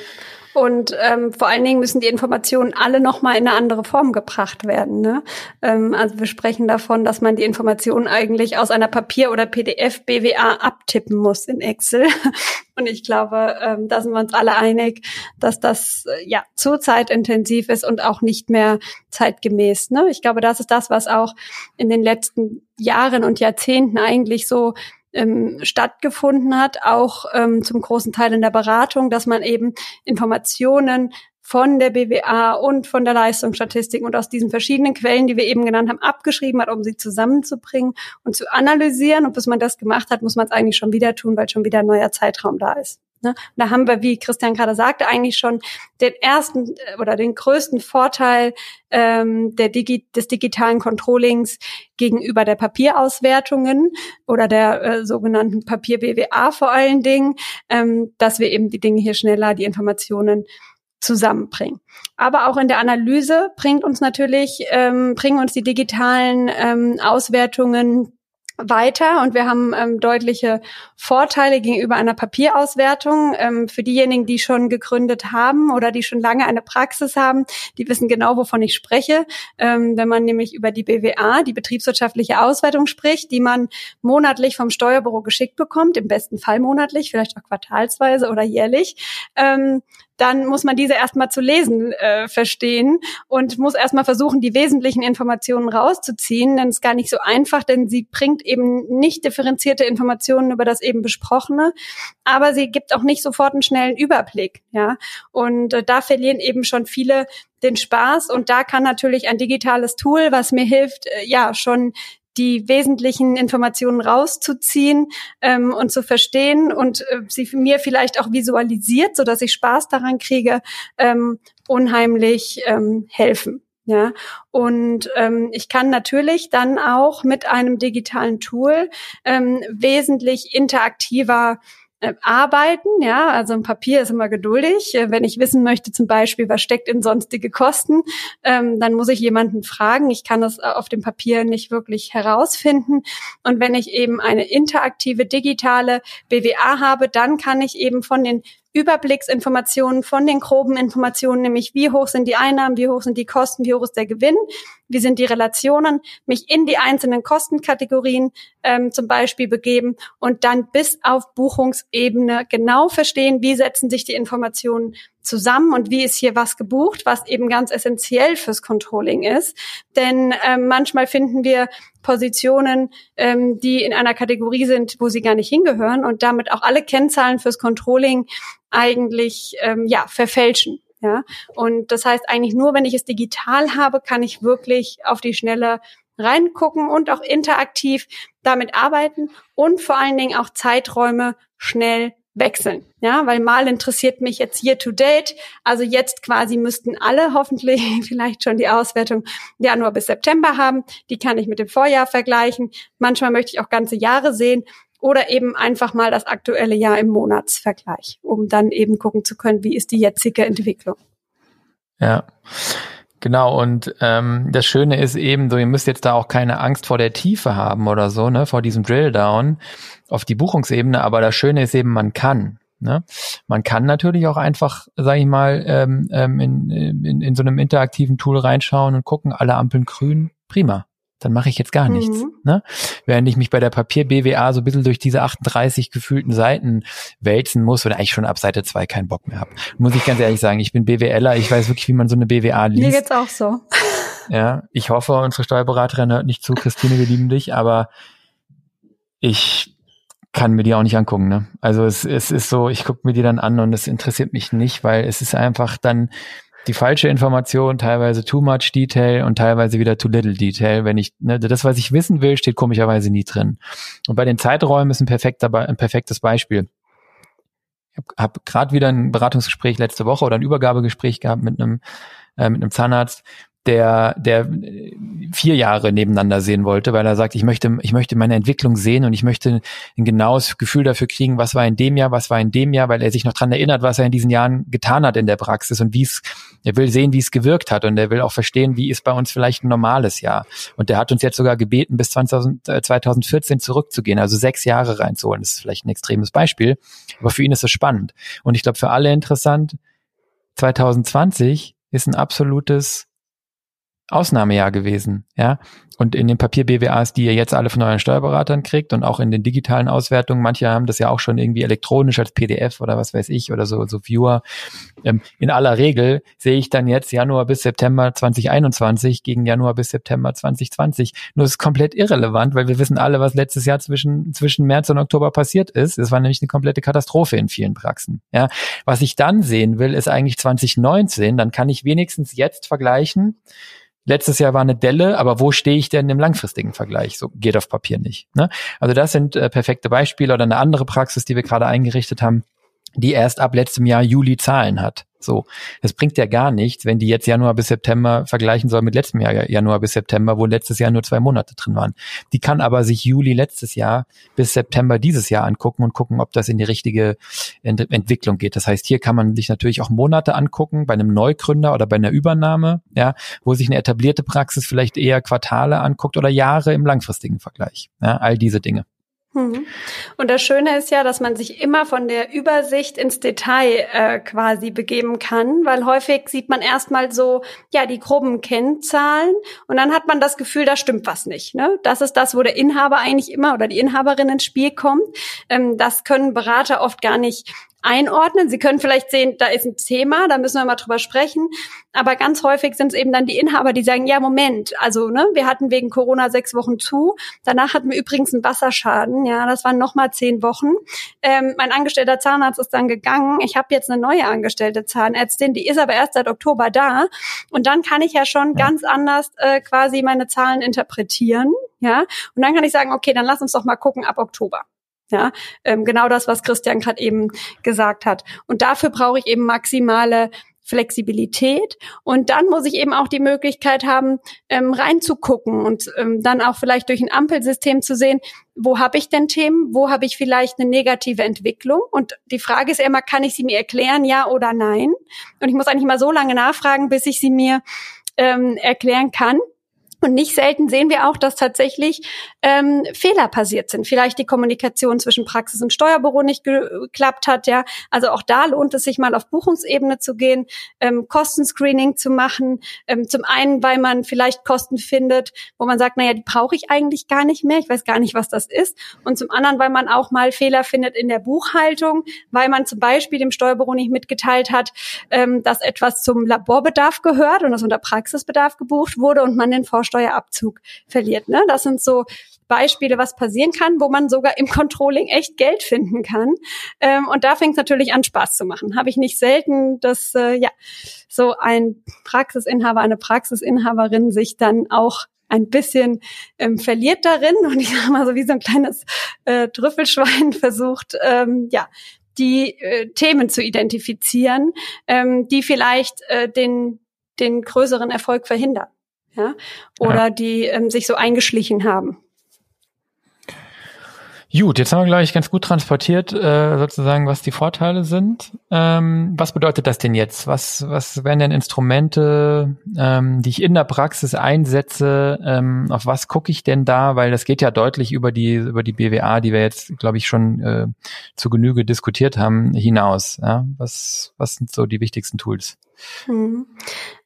Und ähm, vor allen Dingen müssen die Informationen alle nochmal in eine andere Form gebracht werden. Ne? Ähm, also wir sprechen davon, dass man die Informationen eigentlich aus einer Papier- oder PDF-BWA abtippen muss in Excel. Und ich glaube, ähm, da sind wir uns alle einig, dass das äh, ja zu zeitintensiv ist und auch nicht mehr zeitgemäß. Ne? Ich glaube, das ist das, was auch in den letzten Jahren und Jahrzehnten eigentlich so ähm, stattgefunden hat, auch ähm, zum großen Teil in der Beratung, dass man eben Informationen von der BWA und von der Leistungsstatistik und aus diesen verschiedenen Quellen, die wir eben genannt haben, abgeschrieben hat, um sie zusammenzubringen und zu analysieren. Und bis man das gemacht hat, muss man es eigentlich schon wieder tun, weil schon wieder ein neuer Zeitraum da ist. Ne? Da haben wir, wie Christian gerade sagte, eigentlich schon den ersten äh, oder den größten Vorteil ähm, der Digi des digitalen Controllings gegenüber der Papierauswertungen oder der äh, sogenannten Papier-BWA vor allen Dingen, ähm, dass wir eben die Dinge hier schneller, die Informationen zusammenbringen. Aber auch in der Analyse bringt uns natürlich, ähm, bringen uns die digitalen ähm, Auswertungen weiter und wir haben ähm, deutliche Vorteile gegenüber einer Papierauswertung. Ähm, für diejenigen, die schon gegründet haben oder die schon lange eine Praxis haben, die wissen genau, wovon ich spreche. Ähm, wenn man nämlich über die BWA, die betriebswirtschaftliche Auswertung spricht, die man monatlich vom Steuerbüro geschickt bekommt, im besten Fall monatlich, vielleicht auch quartalsweise oder jährlich, ähm, dann muss man diese erstmal zu lesen äh, verstehen und muss erstmal versuchen, die wesentlichen Informationen rauszuziehen. Denn es ist gar nicht so einfach, denn sie bringt eben nicht differenzierte Informationen über das eben Besprochene, aber sie gibt auch nicht sofort einen schnellen Überblick. Ja, und äh, da verlieren eben schon viele den Spaß und da kann natürlich ein digitales Tool, was mir hilft, äh, ja schon die wesentlichen Informationen rauszuziehen ähm, und zu verstehen und äh, sie mir vielleicht auch visualisiert, so dass ich Spaß daran kriege, ähm, unheimlich ähm, helfen. Ja, und ähm, ich kann natürlich dann auch mit einem digitalen Tool ähm, wesentlich interaktiver arbeiten, ja, also ein Papier ist immer geduldig. Äh, wenn ich wissen möchte, zum Beispiel, was steckt in sonstige Kosten, ähm, dann muss ich jemanden fragen. Ich kann das auf dem Papier nicht wirklich herausfinden. Und wenn ich eben eine interaktive digitale BWA habe, dann kann ich eben von den Überblicksinformationen von den groben Informationen, nämlich wie hoch sind die Einnahmen, wie hoch sind die Kosten, wie hoch ist der Gewinn, wie sind die Relationen, mich in die einzelnen Kostenkategorien ähm, zum Beispiel begeben und dann bis auf Buchungsebene genau verstehen, wie setzen sich die Informationen zusammen und wie ist hier was gebucht, was eben ganz essentiell fürs Controlling ist. Denn ähm, manchmal finden wir Positionen, ähm, die in einer Kategorie sind, wo sie gar nicht hingehören und damit auch alle Kennzahlen fürs Controlling eigentlich ähm, ja verfälschen. Ja, und das heißt eigentlich nur, wenn ich es digital habe, kann ich wirklich auf die Schnelle reingucken und auch interaktiv damit arbeiten und vor allen Dingen auch Zeiträume schnell wechseln. Ja, weil mal interessiert mich jetzt year to date. Also jetzt quasi müssten alle hoffentlich vielleicht schon die Auswertung Januar bis September haben. Die kann ich mit dem Vorjahr vergleichen. Manchmal möchte ich auch ganze Jahre sehen oder eben einfach mal das aktuelle Jahr im Monatsvergleich, um dann eben gucken zu können, wie ist die jetzige Entwicklung. Ja. Genau, und ähm, das Schöne ist eben so, ihr müsst jetzt da auch keine Angst vor der Tiefe haben oder so, ne, vor diesem Drilldown auf die Buchungsebene, aber das Schöne ist eben, man kann. Ne? Man kann natürlich auch einfach, sage ich mal, ähm, ähm, in, in, in so einem interaktiven Tool reinschauen und gucken, alle Ampeln grün, prima dann mache ich jetzt gar nichts. Mhm. Ne? Während ich mich bei der Papier-BWA so ein bisschen durch diese 38 gefühlten Seiten wälzen muss oder eigentlich schon ab Seite 2 keinen Bock mehr habe. Muss ich ganz ehrlich sagen, ich bin BWLer, ich weiß wirklich, wie man so eine BWA liest. Mir geht's auch so. Ja, ich hoffe, unsere Steuerberaterin hört nicht zu, Christine, wir lieben dich, aber ich kann mir die auch nicht angucken. Ne? Also es, es ist so, ich gucke mir die dann an und es interessiert mich nicht, weil es ist einfach dann die falsche Information, teilweise too much detail und teilweise wieder too little detail. Wenn ich, ne, das, was ich wissen will, steht komischerweise nie drin. Und bei den Zeiträumen ist ein perfekter, ein perfektes Beispiel. Ich habe hab gerade wieder ein Beratungsgespräch letzte Woche oder ein Übergabegespräch gehabt mit einem, äh, mit einem Zahnarzt, der, der vier Jahre nebeneinander sehen wollte, weil er sagt, ich möchte, ich möchte meine Entwicklung sehen und ich möchte ein genaues Gefühl dafür kriegen, was war in dem Jahr, was war in dem Jahr, weil er sich noch dran erinnert, was er in diesen Jahren getan hat in der Praxis und wie es, er will sehen, wie es gewirkt hat und er will auch verstehen, wie ist bei uns vielleicht ein normales Jahr. Und der hat uns jetzt sogar gebeten, bis 2000, äh, 2014 zurückzugehen, also sechs Jahre reinzuholen. Das ist vielleicht ein extremes Beispiel, aber für ihn ist es spannend. Und ich glaube, für alle interessant, 2020 ist ein absolutes Ausnahmejahr gewesen, ja. Und in den Papier-BWAs, die ihr jetzt alle von euren Steuerberatern kriegt und auch in den digitalen Auswertungen, manche haben das ja auch schon irgendwie elektronisch als PDF oder was weiß ich oder so, so Viewer. Ähm, in aller Regel sehe ich dann jetzt Januar bis September 2021 gegen Januar bis September 2020. Nur ist komplett irrelevant, weil wir wissen alle, was letztes Jahr zwischen, zwischen März und Oktober passiert ist. Es war nämlich eine komplette Katastrophe in vielen Praxen, ja. Was ich dann sehen will, ist eigentlich 2019, dann kann ich wenigstens jetzt vergleichen, letztes Jahr war eine Delle, aber wo stehe ich denn im langfristigen Vergleich? So geht auf Papier nicht. Ne? Also das sind äh, perfekte Beispiele oder eine andere Praxis, die wir gerade eingerichtet haben, die erst ab letztem Jahr Juli Zahlen hat. So, das bringt ja gar nichts, wenn die jetzt Januar bis September vergleichen soll mit letztem Jahr Januar bis September, wo letztes Jahr nur zwei Monate drin waren. Die kann aber sich Juli letztes Jahr bis September dieses Jahr angucken und gucken, ob das in die richtige Ent Entwicklung geht. Das heißt, hier kann man sich natürlich auch Monate angucken bei einem Neugründer oder bei einer Übernahme, ja, wo sich eine etablierte Praxis vielleicht eher Quartale anguckt oder Jahre im langfristigen Vergleich. Ja, all diese Dinge. Mhm. Und das Schöne ist ja, dass man sich immer von der Übersicht ins Detail äh, quasi begeben kann, weil häufig sieht man erstmal so, ja, die groben Kennzahlen und dann hat man das Gefühl, da stimmt was nicht. Ne? Das ist das, wo der Inhaber eigentlich immer oder die Inhaberin ins Spiel kommt. Ähm, das können Berater oft gar nicht einordnen. Sie können vielleicht sehen, da ist ein Thema, da müssen wir mal drüber sprechen. Aber ganz häufig sind es eben dann die Inhaber, die sagen, ja, Moment, also ne, wir hatten wegen Corona sechs Wochen zu. Danach hatten wir übrigens einen Wasserschaden. Ja, das waren nochmal zehn Wochen. Ähm, mein angestellter Zahnarzt ist dann gegangen. Ich habe jetzt eine neue angestellte Zahnärztin, die ist aber erst seit Oktober da. Und dann kann ich ja schon ja. ganz anders äh, quasi meine Zahlen interpretieren. Ja, und dann kann ich sagen, okay, dann lass uns doch mal gucken ab Oktober. Ja, ähm, genau das, was Christian gerade eben gesagt hat. Und dafür brauche ich eben maximale Flexibilität. Und dann muss ich eben auch die Möglichkeit haben, ähm, reinzugucken und ähm, dann auch vielleicht durch ein Ampelsystem zu sehen, wo habe ich denn Themen, wo habe ich vielleicht eine negative Entwicklung. Und die Frage ist immer, kann ich sie mir erklären, ja oder nein? Und ich muss eigentlich mal so lange nachfragen, bis ich sie mir ähm, erklären kann. Und nicht selten sehen wir auch, dass tatsächlich ähm, Fehler passiert sind. Vielleicht die Kommunikation zwischen Praxis und Steuerbüro nicht geklappt hat. Ja, also auch da lohnt es sich mal auf Buchungsebene zu gehen, ähm, Kostenscreening zu machen. Ähm, zum einen, weil man vielleicht Kosten findet, wo man sagt, naja, die brauche ich eigentlich gar nicht mehr. Ich weiß gar nicht, was das ist. Und zum anderen, weil man auch mal Fehler findet in der Buchhaltung, weil man zum Beispiel dem Steuerbüro nicht mitgeteilt hat, ähm, dass etwas zum Laborbedarf gehört und das unter Praxisbedarf gebucht wurde und man den Vorsteuerabzug verliert. Ne? Das sind so Beispiele, was passieren kann, wo man sogar im Controlling echt Geld finden kann. Ähm, und da fängt es natürlich an, Spaß zu machen. Habe ich nicht selten, dass äh, ja so ein Praxisinhaber, eine Praxisinhaberin sich dann auch ein bisschen ähm, verliert darin und ich sage mal so wie so ein kleines äh, Trüffelschwein versucht, ähm, ja, die äh, Themen zu identifizieren, ähm, die vielleicht äh, den, den größeren Erfolg verhindern ja, oder ja. die ähm, sich so eingeschlichen haben. Gut, jetzt haben wir, glaube ich, ganz gut transportiert, äh, sozusagen, was die Vorteile sind. Ähm, was bedeutet das denn jetzt? Was, was wären denn Instrumente, ähm, die ich in der Praxis einsetze? Ähm, auf was gucke ich denn da? Weil das geht ja deutlich über die, über die BWA, die wir jetzt, glaube ich, schon äh, zu Genüge diskutiert haben, hinaus. Ja? Was, was sind so die wichtigsten Tools? Hm.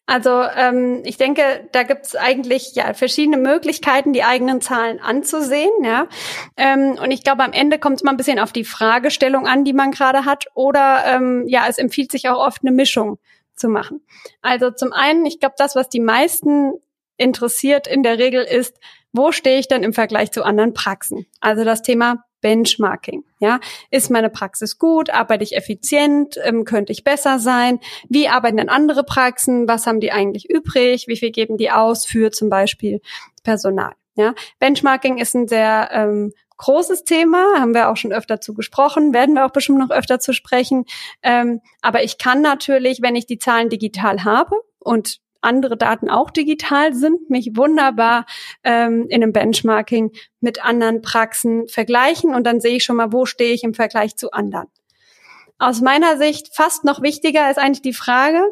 Also ähm, ich denke, da gibt es eigentlich ja verschiedene Möglichkeiten, die eigenen Zahlen anzusehen. Ja, ähm, und ich glaube, am Ende kommt es mal ein bisschen auf die Fragestellung an, die man gerade hat. Oder ähm, ja, es empfiehlt sich auch oft eine Mischung zu machen. Also zum einen, ich glaube, das, was die meisten interessiert in der Regel ist, wo stehe ich denn im Vergleich zu anderen Praxen? Also das Thema Benchmarking. Ja, ist meine Praxis gut? Arbeite ich effizient? Ähm, könnte ich besser sein? Wie arbeiten denn andere Praxen? Was haben die eigentlich übrig? Wie viel geben die aus für zum Beispiel Personal? Ja, Benchmarking ist ein sehr ähm, großes Thema, haben wir auch schon öfter zu gesprochen, werden wir auch bestimmt noch öfter zu sprechen. Ähm, aber ich kann natürlich, wenn ich die Zahlen digital habe und andere Daten auch digital sind, mich wunderbar ähm, in einem Benchmarking mit anderen Praxen vergleichen und dann sehe ich schon mal, wo stehe ich im Vergleich zu anderen. Aus meiner Sicht fast noch wichtiger ist eigentlich die Frage,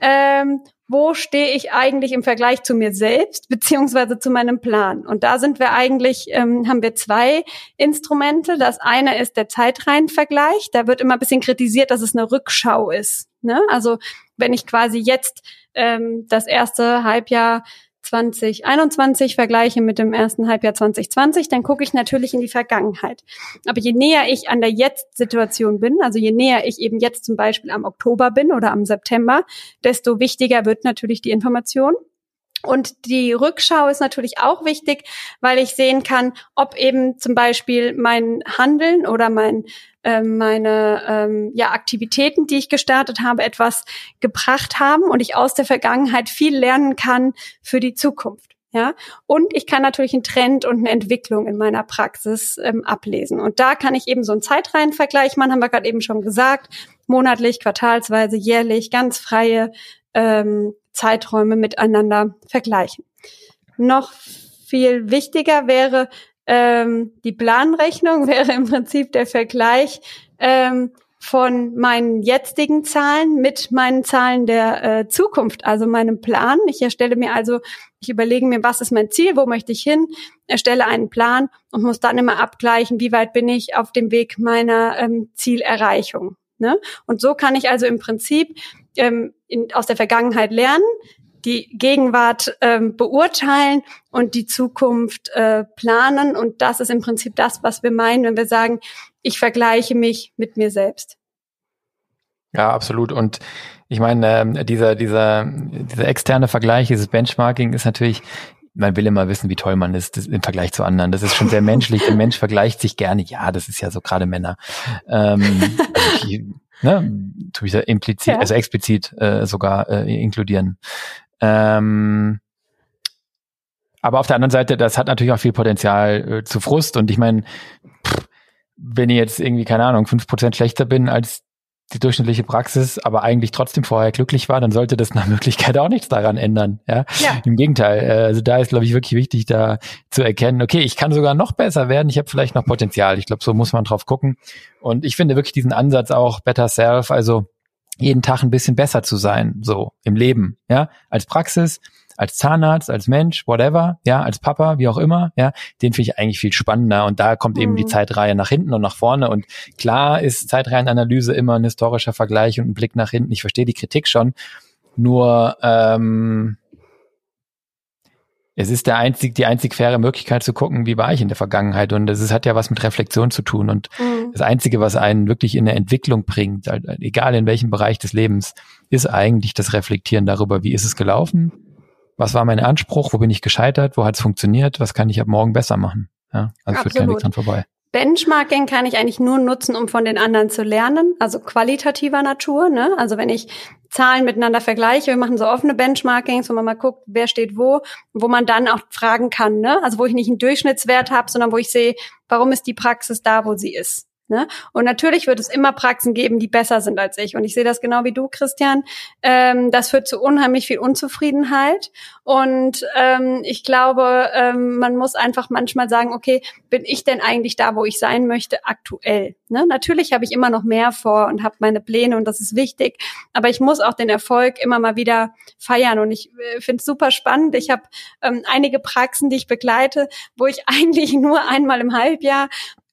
ähm, wo stehe ich eigentlich im Vergleich zu mir selbst beziehungsweise zu meinem Plan? Und da sind wir eigentlich, ähm, haben wir zwei Instrumente. Das eine ist der Zeitreihenvergleich. Da wird immer ein bisschen kritisiert, dass es eine Rückschau ist. Ne? Also wenn ich quasi jetzt ähm, das erste Halbjahr 2021 vergleiche mit dem ersten Halbjahr 2020, dann gucke ich natürlich in die Vergangenheit. Aber je näher ich an der Jetzt-Situation bin, also je näher ich eben jetzt zum Beispiel am Oktober bin oder am September, desto wichtiger wird natürlich die Information. Und die Rückschau ist natürlich auch wichtig, weil ich sehen kann, ob eben zum Beispiel mein Handeln oder mein ähm, meine ähm, ja, Aktivitäten, die ich gestartet habe, etwas gebracht haben und ich aus der Vergangenheit viel lernen kann für die Zukunft. Ja, und ich kann natürlich einen Trend und eine Entwicklung in meiner Praxis ähm, ablesen. Und da kann ich eben so einen Zeitreihenvergleich machen, haben wir gerade eben schon gesagt, monatlich, quartalsweise, jährlich, ganz freie ähm, Zeiträume miteinander vergleichen. Noch viel wichtiger wäre ähm, die Planrechnung, wäre im Prinzip der Vergleich ähm, von meinen jetzigen Zahlen mit meinen Zahlen der äh, Zukunft, also meinem Plan. Ich erstelle mir also, ich überlege mir, was ist mein Ziel, wo möchte ich hin, erstelle einen Plan und muss dann immer abgleichen, wie weit bin ich auf dem Weg meiner ähm, Zielerreichung. Ne? Und so kann ich also im Prinzip ähm, in, aus der Vergangenheit lernen, die Gegenwart ähm, beurteilen und die Zukunft äh, planen. Und das ist im Prinzip das, was wir meinen, wenn wir sagen, ich vergleiche mich mit mir selbst. Ja, absolut. Und ich meine, äh, dieser, dieser, dieser externe Vergleich, dieses Benchmarking ist natürlich, man will immer wissen, wie toll man ist im Vergleich zu anderen. Das ist schon sehr menschlich. Der Mensch vergleicht sich gerne. Ja, das ist ja so gerade Männer. Ähm, also ich, ne, tue ich da implizit, ja. also explizit äh, sogar äh, inkludieren. Ähm, aber auf der anderen Seite, das hat natürlich auch viel Potenzial äh, zu Frust. Und ich meine, wenn ich jetzt irgendwie, keine Ahnung, fünf Prozent schlechter bin als die durchschnittliche Praxis, aber eigentlich trotzdem vorher glücklich war, dann sollte das nach Möglichkeit auch nichts daran ändern. Ja? ja. Im Gegenteil. Äh, also da ist, glaube ich, wirklich wichtig, da zu erkennen, okay, ich kann sogar noch besser werden, ich habe vielleicht noch Potenzial. Ich glaube, so muss man drauf gucken. Und ich finde wirklich diesen Ansatz auch Better Self, also jeden Tag ein bisschen besser zu sein, so im Leben, ja, als Praxis, als Zahnarzt, als Mensch, whatever, ja, als Papa, wie auch immer, ja, den finde ich eigentlich viel spannender und da kommt mhm. eben die mhm. Zeitreihe nach hinten und nach vorne und klar ist Zeitreihenanalyse immer ein historischer Vergleich und ein Blick nach hinten. Ich verstehe die Kritik schon, nur ähm, es ist der einzig, die einzig faire Möglichkeit zu gucken, wie war ich in der Vergangenheit. Und ist, hat ja was mit Reflexion zu tun. Und mhm. das Einzige, was einen wirklich in der Entwicklung bringt, egal in welchem Bereich des Lebens, ist eigentlich das Reflektieren darüber, wie ist es gelaufen? Was war mein Anspruch? Wo bin ich gescheitert? Wo hat es funktioniert? Was kann ich ab morgen besser machen? Ja, also führt kein Weg dran vorbei. Benchmarking kann ich eigentlich nur nutzen, um von den anderen zu lernen, also qualitativer Natur. Ne? Also wenn ich Zahlen miteinander vergleiche, wir machen so offene Benchmarkings, wo man mal guckt, wer steht wo, wo man dann auch fragen kann. Ne? Also wo ich nicht einen Durchschnittswert habe, sondern wo ich sehe, warum ist die Praxis da, wo sie ist. Ne? Und natürlich wird es immer Praxen geben, die besser sind als ich. Und ich sehe das genau wie du, Christian. Ähm, das führt zu unheimlich viel Unzufriedenheit. Und ähm, ich glaube, ähm, man muss einfach manchmal sagen, okay, bin ich denn eigentlich da, wo ich sein möchte, aktuell? Ne? Natürlich habe ich immer noch mehr vor und habe meine Pläne und das ist wichtig. Aber ich muss auch den Erfolg immer mal wieder feiern. Und ich äh, finde es super spannend. Ich habe ähm, einige Praxen, die ich begleite, wo ich eigentlich nur einmal im Halbjahr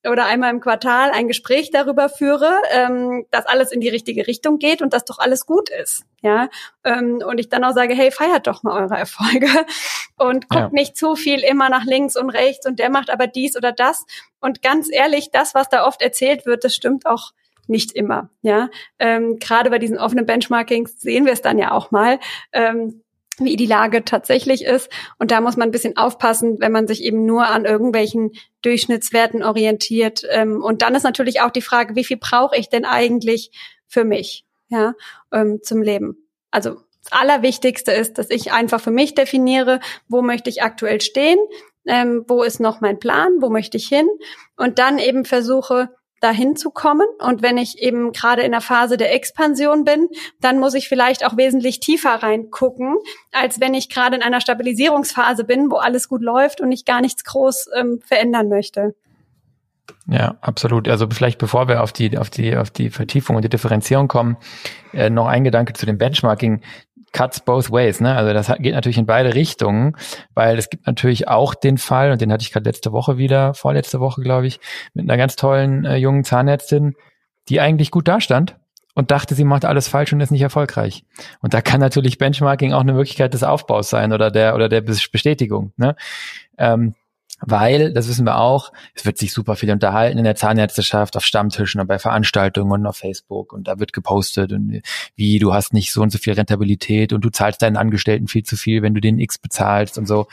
oder einmal im Quartal ein Gespräch darüber führe, ähm, dass alles in die richtige Richtung geht und dass doch alles gut ist. Ja, ähm, und ich dann auch sage, hey, feiert doch mal eure Erfolge und guckt ja. nicht zu viel immer nach links und rechts und der macht aber dies oder das. Und ganz ehrlich, das, was da oft erzählt wird, das stimmt auch nicht immer. Ja, ähm, gerade bei diesen offenen Benchmarkings sehen wir es dann ja auch mal. Ähm, wie die Lage tatsächlich ist. Und da muss man ein bisschen aufpassen, wenn man sich eben nur an irgendwelchen Durchschnittswerten orientiert. Ähm, und dann ist natürlich auch die Frage, wie viel brauche ich denn eigentlich für mich, ja, ähm, zum Leben? Also das Allerwichtigste ist, dass ich einfach für mich definiere, wo möchte ich aktuell stehen, ähm, wo ist noch mein Plan, wo möchte ich hin und dann eben versuche, dahin zu kommen. Und wenn ich eben gerade in der Phase der Expansion bin, dann muss ich vielleicht auch wesentlich tiefer reingucken, als wenn ich gerade in einer Stabilisierungsphase bin, wo alles gut läuft und ich gar nichts groß ähm, verändern möchte. Ja, absolut. Also vielleicht bevor wir auf die, auf die, auf die Vertiefung und die Differenzierung kommen, äh, noch ein Gedanke zu dem Benchmarking. Cuts both ways, ne? Also das geht natürlich in beide Richtungen, weil es gibt natürlich auch den Fall, und den hatte ich gerade letzte Woche wieder, vorletzte Woche, glaube ich, mit einer ganz tollen äh, jungen Zahnärztin, die eigentlich gut dastand und dachte, sie macht alles falsch und ist nicht erfolgreich. Und da kann natürlich Benchmarking auch eine Möglichkeit des Aufbaus sein oder der oder der Bestätigung. Ne? Ähm, weil, das wissen wir auch, es wird sich super viel unterhalten in der Zahnärzteschaft, auf Stammtischen und bei Veranstaltungen und auf Facebook und da wird gepostet und wie, du hast nicht so und so viel Rentabilität und du zahlst deinen Angestellten viel zu viel, wenn du den X bezahlst und so.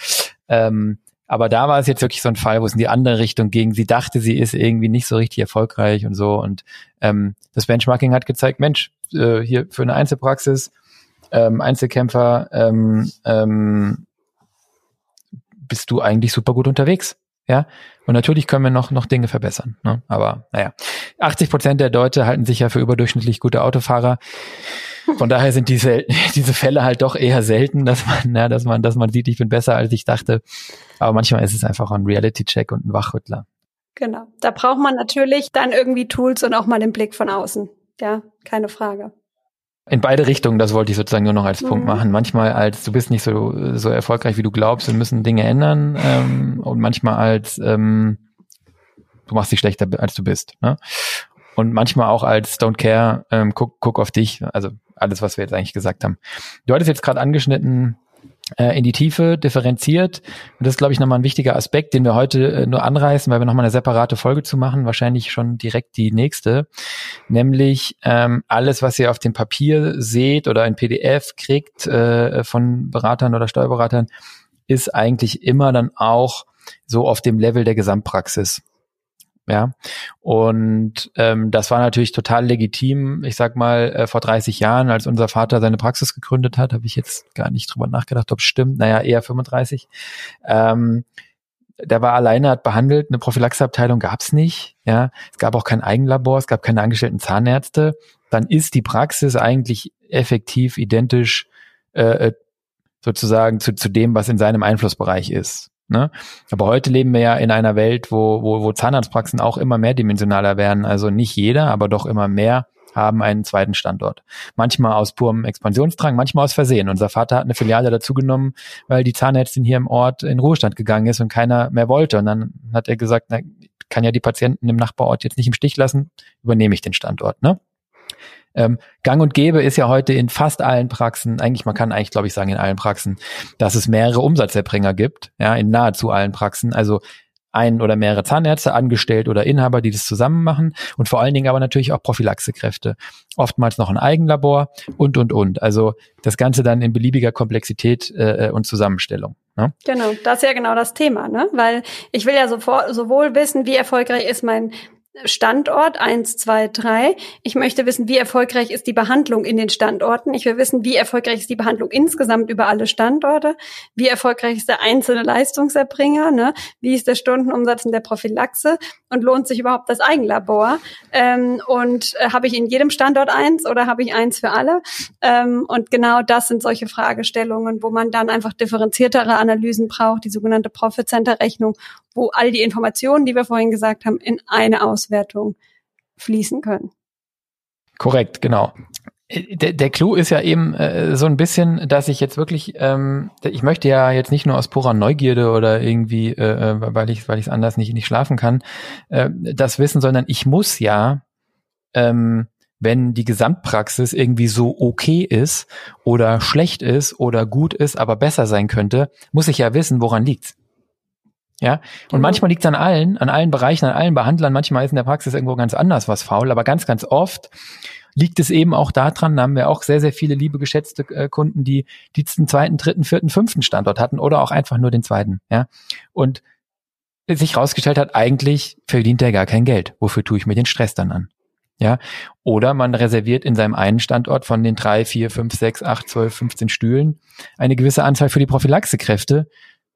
Ähm, aber da war es jetzt wirklich so ein Fall, wo es in die andere Richtung ging. Sie dachte, sie ist irgendwie nicht so richtig erfolgreich und so. Und ähm, das Benchmarking hat gezeigt, Mensch, äh, hier für eine Einzelpraxis, ähm, Einzelkämpfer, ähm, ähm, bist du eigentlich super gut unterwegs. Ja, und natürlich können wir noch, noch Dinge verbessern. Ne? Aber naja, 80 Prozent der Leute halten sich ja für überdurchschnittlich gute Autofahrer. Von daher sind diese, diese Fälle halt doch eher selten, dass man, ja, dass man, dass man sieht, ich bin besser, als ich dachte. Aber manchmal ist es einfach ein Reality-Check und ein Wachrüttler. Genau. Da braucht man natürlich dann irgendwie Tools und auch mal den Blick von außen. Ja, keine Frage. In beide Richtungen, das wollte ich sozusagen nur noch als mhm. Punkt machen. Manchmal als du bist nicht so, so erfolgreich, wie du glaubst und müssen Dinge ändern. Ähm, und manchmal als ähm, du machst dich schlechter, als du bist. Ne? Und manchmal auch als Don't Care, ähm, guck, guck auf dich. Also alles, was wir jetzt eigentlich gesagt haben. Du hattest jetzt gerade angeschnitten, äh, in die Tiefe, differenziert. Und das ist, glaube ich, nochmal ein wichtiger Aspekt, den wir heute äh, nur anreißen, weil wir nochmal eine separate Folge zu machen, wahrscheinlich schon direkt die nächste. Nämlich ähm, alles, was ihr auf dem Papier seht oder ein PDF kriegt äh, von Beratern oder Steuerberatern, ist eigentlich immer dann auch so auf dem Level der Gesamtpraxis. Ja, und ähm, das war natürlich total legitim. Ich sag mal, äh, vor 30 Jahren, als unser Vater seine Praxis gegründet hat, habe ich jetzt gar nicht drüber nachgedacht, ob es stimmt. Naja, eher 35. Ähm, der war alleine, hat behandelt, eine Prophylaxeabteilung gab's nicht. Ja, es gab auch kein Eigenlabor, es gab keine angestellten Zahnärzte. Dann ist die Praxis eigentlich effektiv identisch äh, äh sozusagen zu, zu dem, was in seinem Einflussbereich ist. Ne? Aber heute leben wir ja in einer Welt, wo, wo, wo Zahnarztpraxen auch immer mehrdimensionaler werden. Also nicht jeder, aber doch immer mehr haben einen zweiten Standort. Manchmal aus purem Expansionsdrang, manchmal aus Versehen. Unser Vater hat eine Filiale dazugenommen, weil die Zahnärztin hier im Ort in Ruhestand gegangen ist und keiner mehr wollte. Und dann hat er gesagt, na, kann ja die Patienten im Nachbarort jetzt nicht im Stich lassen, übernehme ich den Standort. Ne? Ähm, Gang und Gäbe ist ja heute in fast allen Praxen, eigentlich, man kann eigentlich, glaube ich, sagen, in allen Praxen, dass es mehrere Umsatzerbringer gibt, ja, in nahezu allen Praxen. Also ein oder mehrere Zahnärzte, angestellt oder Inhaber, die das zusammen machen und vor allen Dingen aber natürlich auch Prophylaxekräfte. Oftmals noch ein Eigenlabor und, und, und. Also das Ganze dann in beliebiger Komplexität äh, und Zusammenstellung. Ne? Genau, das ist ja genau das Thema, ne? Weil ich will ja sofort, sowohl wissen, wie erfolgreich ist mein Standort eins, zwei, drei. Ich möchte wissen, wie erfolgreich ist die Behandlung in den Standorten. Ich will wissen, wie erfolgreich ist die Behandlung insgesamt über alle Standorte. Wie erfolgreich ist der einzelne Leistungserbringer. Ne? Wie ist der Stundenumsatz in der Prophylaxe? Und lohnt sich überhaupt das Eigenlabor? Ähm, und äh, habe ich in jedem Standort eins oder habe ich eins für alle? Ähm, und genau das sind solche Fragestellungen, wo man dann einfach differenziertere Analysen braucht, die sogenannte Profit-Center-Rechnung, wo all die Informationen, die wir vorhin gesagt haben, in eine Auswertung fließen können. Korrekt, genau. Der, der Clou ist ja eben äh, so ein bisschen, dass ich jetzt wirklich, ähm, ich möchte ja jetzt nicht nur aus purer Neugierde oder irgendwie, äh, äh weil ich weil es anders nicht nicht schlafen kann, äh, das wissen, sondern ich muss ja, ähm, wenn die Gesamtpraxis irgendwie so okay ist oder schlecht ist oder gut ist, aber besser sein könnte, muss ich ja wissen, woran liegt's. Ja, und genau. manchmal liegt es an allen, an allen Bereichen, an allen Behandlern. Manchmal ist in der Praxis irgendwo ganz anders was faul, aber ganz, ganz oft liegt es eben auch daran, da haben wir auch sehr, sehr viele liebe geschätzte äh, Kunden, die, die den zweiten, dritten, vierten, fünften Standort hatten oder auch einfach nur den zweiten. Ja, und sich rausgestellt hat, eigentlich verdient er gar kein Geld. Wofür tue ich mir den Stress dann an? Ja, oder man reserviert in seinem einen Standort von den drei, vier, fünf, sechs, acht, zwölf, 15 Stühlen eine gewisse Anzahl für die Prophylaxekräfte.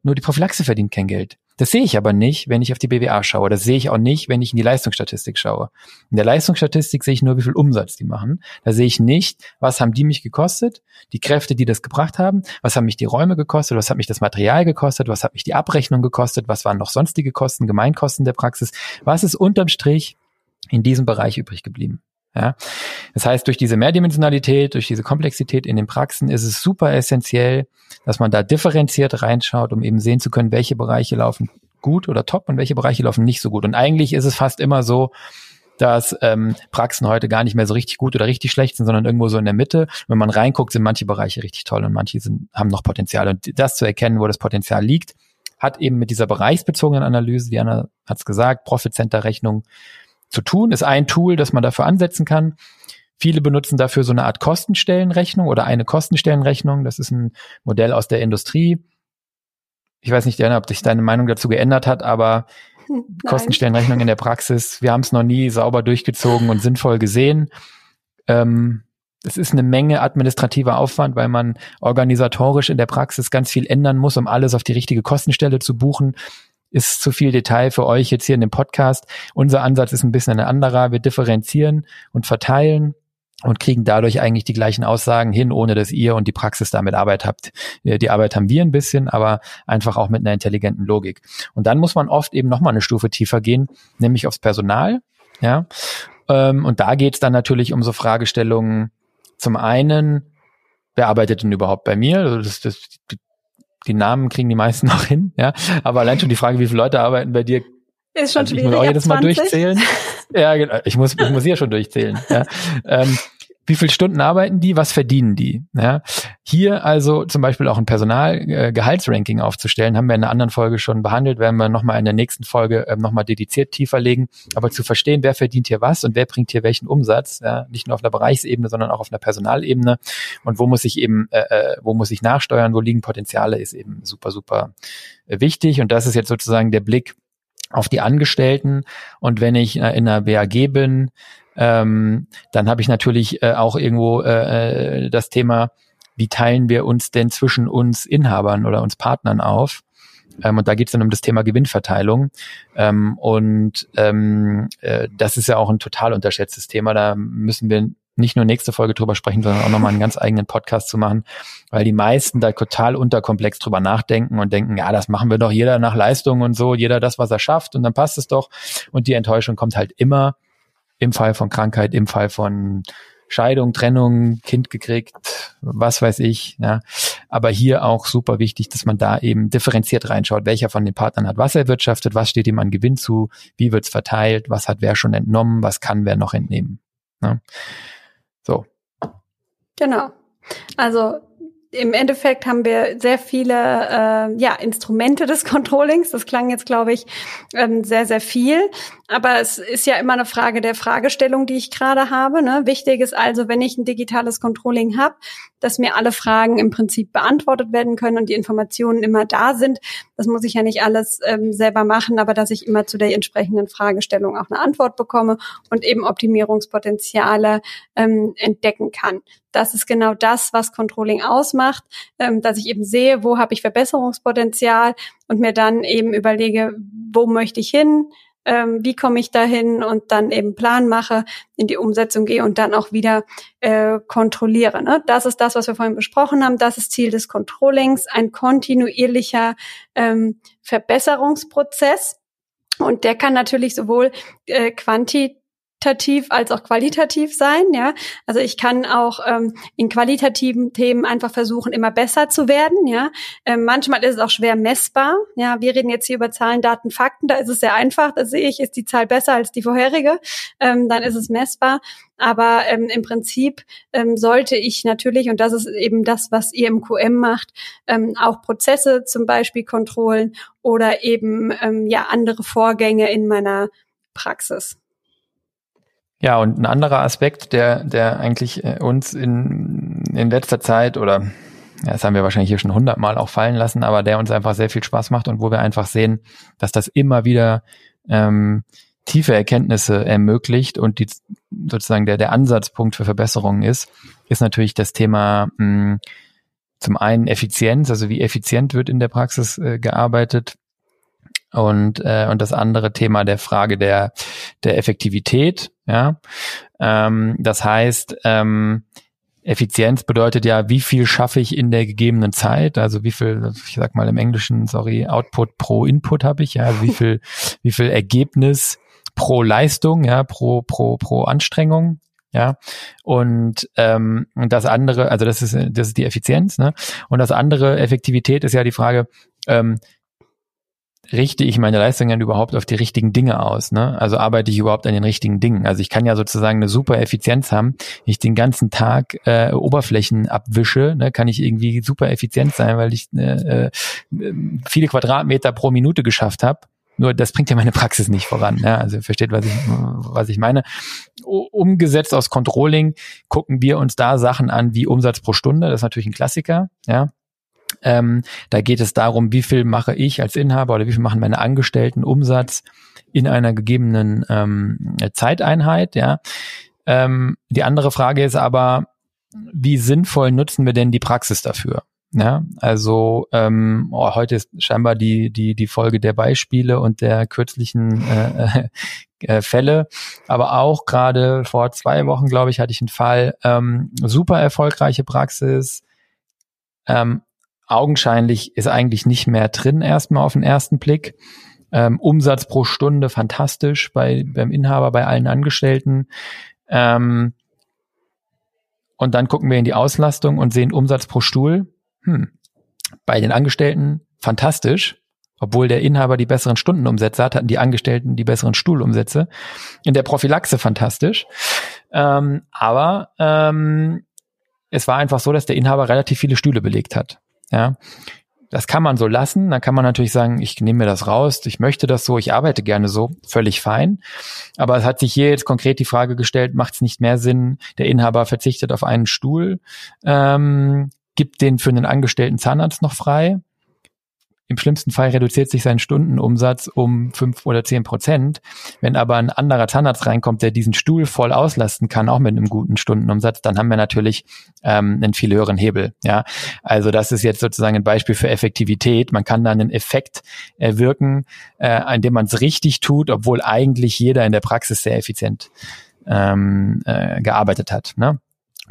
Nur die Prophylaxe verdient kein Geld. Das sehe ich aber nicht, wenn ich auf die BWA schaue. Das sehe ich auch nicht, wenn ich in die Leistungsstatistik schaue. In der Leistungsstatistik sehe ich nur, wie viel Umsatz die machen. Da sehe ich nicht, was haben die mich gekostet, die Kräfte, die das gebracht haben, was haben mich die Räume gekostet, was hat mich das Material gekostet, was hat mich die Abrechnung gekostet, was waren noch sonstige Kosten, Gemeinkosten der Praxis, was ist unterm Strich in diesem Bereich übrig geblieben. Ja? Das heißt, durch diese Mehrdimensionalität, durch diese Komplexität in den Praxen ist es super essentiell, dass man da differenziert reinschaut, um eben sehen zu können, welche Bereiche laufen gut oder top und welche Bereiche laufen nicht so gut. Und eigentlich ist es fast immer so, dass ähm, Praxen heute gar nicht mehr so richtig gut oder richtig schlecht sind, sondern irgendwo so in der Mitte. Wenn man reinguckt, sind manche Bereiche richtig toll und manche sind, haben noch Potenzial. Und das zu erkennen, wo das Potenzial liegt, hat eben mit dieser bereichsbezogenen Analyse, Diana hat es gesagt, Profit Center Rechnung zu tun, ist ein Tool, das man dafür ansetzen kann. Viele benutzen dafür so eine Art Kostenstellenrechnung oder eine Kostenstellenrechnung. Das ist ein Modell aus der Industrie. Ich weiß nicht, Diana, ob sich deine Meinung dazu geändert hat, aber Nein. Kostenstellenrechnung in der Praxis, wir haben es noch nie sauber durchgezogen und sinnvoll gesehen. Ähm, es ist eine Menge administrativer Aufwand, weil man organisatorisch in der Praxis ganz viel ändern muss, um alles auf die richtige Kostenstelle zu buchen ist zu viel Detail für euch jetzt hier in dem Podcast. Unser Ansatz ist ein bisschen ein anderer. Wir differenzieren und verteilen und kriegen dadurch eigentlich die gleichen Aussagen hin, ohne dass ihr und die Praxis damit Arbeit habt. Die Arbeit haben wir ein bisschen, aber einfach auch mit einer intelligenten Logik. Und dann muss man oft eben nochmal eine Stufe tiefer gehen, nämlich aufs Personal. Ja, ähm, und da geht es dann natürlich um so Fragestellungen. Zum einen, wer arbeitet denn überhaupt bei mir? Also das, das, die Namen kriegen die meisten noch hin, ja. Aber allein schon die Frage, wie viele Leute arbeiten bei dir, ist schon also ich muss auch jedes Mal durchzählen. ja, genau. Ich muss, ich muss hier schon durchzählen. Ja. Ähm, wie viele Stunden arbeiten die, was verdienen die. Ja? Hier also zum Beispiel auch ein Personalgehaltsranking äh, aufzustellen, haben wir in einer anderen Folge schon behandelt, werden wir nochmal in der nächsten Folge äh, nochmal dediziert tiefer legen. Aber zu verstehen, wer verdient hier was und wer bringt hier welchen Umsatz, ja? nicht nur auf einer Bereichsebene, sondern auch auf einer Personalebene und wo muss ich eben, äh, äh, wo muss ich nachsteuern, wo liegen Potenziale, ist eben super, super äh, wichtig. Und das ist jetzt sozusagen der Blick auf die Angestellten. Und wenn ich äh, in einer BAG bin, ähm, dann habe ich natürlich äh, auch irgendwo äh, äh, das Thema, wie teilen wir uns denn zwischen uns Inhabern oder uns Partnern auf? Ähm, und da geht es dann um das Thema Gewinnverteilung. Ähm, und ähm, äh, das ist ja auch ein total unterschätztes Thema. Da müssen wir nicht nur nächste Folge drüber sprechen, sondern auch nochmal einen ganz eigenen Podcast zu machen, weil die meisten da total unterkomplex drüber nachdenken und denken, ja, das machen wir doch jeder nach Leistung und so, jeder das, was er schafft und dann passt es doch. Und die Enttäuschung kommt halt immer im Fall von Krankheit, im Fall von Scheidung, Trennung, Kind gekriegt, was weiß ich. Ja. Aber hier auch super wichtig, dass man da eben differenziert reinschaut, welcher von den Partnern hat was erwirtschaftet, was steht ihm an Gewinn zu, wie wird's verteilt, was hat wer schon entnommen, was kann wer noch entnehmen. Ja. So. Genau. Also im Endeffekt haben wir sehr viele äh, ja, Instrumente des Controllings. Das klang jetzt, glaube ich, ähm, sehr, sehr viel. Aber es ist ja immer eine Frage der Fragestellung, die ich gerade habe. Ne? Wichtig ist also, wenn ich ein digitales Controlling habe, dass mir alle Fragen im Prinzip beantwortet werden können und die Informationen immer da sind. Das muss ich ja nicht alles ähm, selber machen, aber dass ich immer zu der entsprechenden Fragestellung auch eine Antwort bekomme und eben Optimierungspotenziale ähm, entdecken kann. Das ist genau das, was Controlling ausmacht, ähm, dass ich eben sehe, wo habe ich Verbesserungspotenzial und mir dann eben überlege, wo möchte ich hin, ähm, wie komme ich dahin und dann eben Plan mache, in die Umsetzung gehe und dann auch wieder äh, kontrolliere. Ne? Das ist das, was wir vorhin besprochen haben. Das ist Ziel des Controllings, ein kontinuierlicher ähm, Verbesserungsprozess. Und der kann natürlich sowohl äh, quantitativ quantitativ als auch qualitativ sein, ja. Also ich kann auch ähm, in qualitativen Themen einfach versuchen, immer besser zu werden, ja. Ähm, manchmal ist es auch schwer messbar, ja. Wir reden jetzt hier über Zahlen, Daten, Fakten, da ist es sehr einfach, da sehe ich, ist die Zahl besser als die vorherige, ähm, dann ist es messbar. Aber ähm, im Prinzip ähm, sollte ich natürlich, und das ist eben das, was ihr im QM macht, ähm, auch Prozesse zum Beispiel kontrollen oder eben ähm, ja andere Vorgänge in meiner Praxis. Ja, und ein anderer Aspekt, der, der eigentlich äh, uns in, in letzter Zeit oder ja, das haben wir wahrscheinlich hier schon hundertmal auch fallen lassen, aber der uns einfach sehr viel Spaß macht und wo wir einfach sehen, dass das immer wieder ähm, tiefe Erkenntnisse ermöglicht und die sozusagen der, der Ansatzpunkt für Verbesserungen ist, ist natürlich das Thema mh, zum einen Effizienz, also wie effizient wird in der Praxis äh, gearbeitet und äh, und das andere Thema der Frage der der Effektivität. Ja, ähm, das heißt ähm, Effizienz bedeutet ja, wie viel schaffe ich in der gegebenen Zeit, also wie viel, ich sag mal im Englischen, sorry, Output pro Input habe ich, ja, also wie viel, wie viel Ergebnis pro Leistung, ja, pro, pro, pro Anstrengung, ja. Und, ähm, das andere, also das ist, das ist die Effizienz, ne? Und das andere, Effektivität, ist ja die Frage, ähm, richte ich meine Leistungen überhaupt auf die richtigen Dinge aus? Ne? Also arbeite ich überhaupt an den richtigen Dingen? Also ich kann ja sozusagen eine super Effizienz haben. Wenn ich den ganzen Tag äh, Oberflächen abwische, ne, kann ich irgendwie super effizient sein, weil ich äh, äh, viele Quadratmeter pro Minute geschafft habe. Nur das bringt ja meine Praxis nicht voran. Ne? Also versteht, was ich, was ich meine. Umgesetzt aus Controlling gucken wir uns da Sachen an wie Umsatz pro Stunde. Das ist natürlich ein Klassiker. Ja, ähm, da geht es darum, wie viel mache ich als Inhaber oder wie viel machen meine Angestellten Umsatz in einer gegebenen ähm, Zeiteinheit. Ja. Ähm, die andere Frage ist aber, wie sinnvoll nutzen wir denn die Praxis dafür? Ja, also ähm, oh, heute ist scheinbar die die die Folge der Beispiele und der kürzlichen äh, äh, Fälle, aber auch gerade vor zwei Wochen, glaube ich, hatte ich einen Fall ähm, super erfolgreiche Praxis, ähm, augenscheinlich ist eigentlich nicht mehr drin erstmal auf den ersten Blick. Ähm, Umsatz pro Stunde fantastisch bei, beim Inhaber, bei allen Angestellten. Ähm, und dann gucken wir in die Auslastung und sehen Umsatz pro Stuhl. Hm. Bei den Angestellten fantastisch. Obwohl der Inhaber die besseren Stundenumsätze hat, hatten die Angestellten die besseren Stuhlumsätze. In der Prophylaxe fantastisch. Ähm, aber ähm, es war einfach so, dass der Inhaber relativ viele Stühle belegt hat. Ja, das kann man so lassen. Dann kann man natürlich sagen, ich nehme mir das raus, ich möchte das so, ich arbeite gerne so, völlig fein. Aber es hat sich hier jetzt konkret die Frage gestellt, macht es nicht mehr Sinn, der Inhaber verzichtet auf einen Stuhl, ähm, gibt den für einen angestellten Zahnarzt noch frei im schlimmsten Fall reduziert sich sein Stundenumsatz um fünf oder zehn Prozent. Wenn aber ein anderer Zahnarzt reinkommt, der diesen Stuhl voll auslasten kann, auch mit einem guten Stundenumsatz, dann haben wir natürlich ähm, einen viel höheren Hebel. Ja, also das ist jetzt sozusagen ein Beispiel für Effektivität. Man kann da einen Effekt erwirken, äh, indem man es richtig tut, obwohl eigentlich jeder in der Praxis sehr effizient ähm, äh, gearbeitet hat. Ne?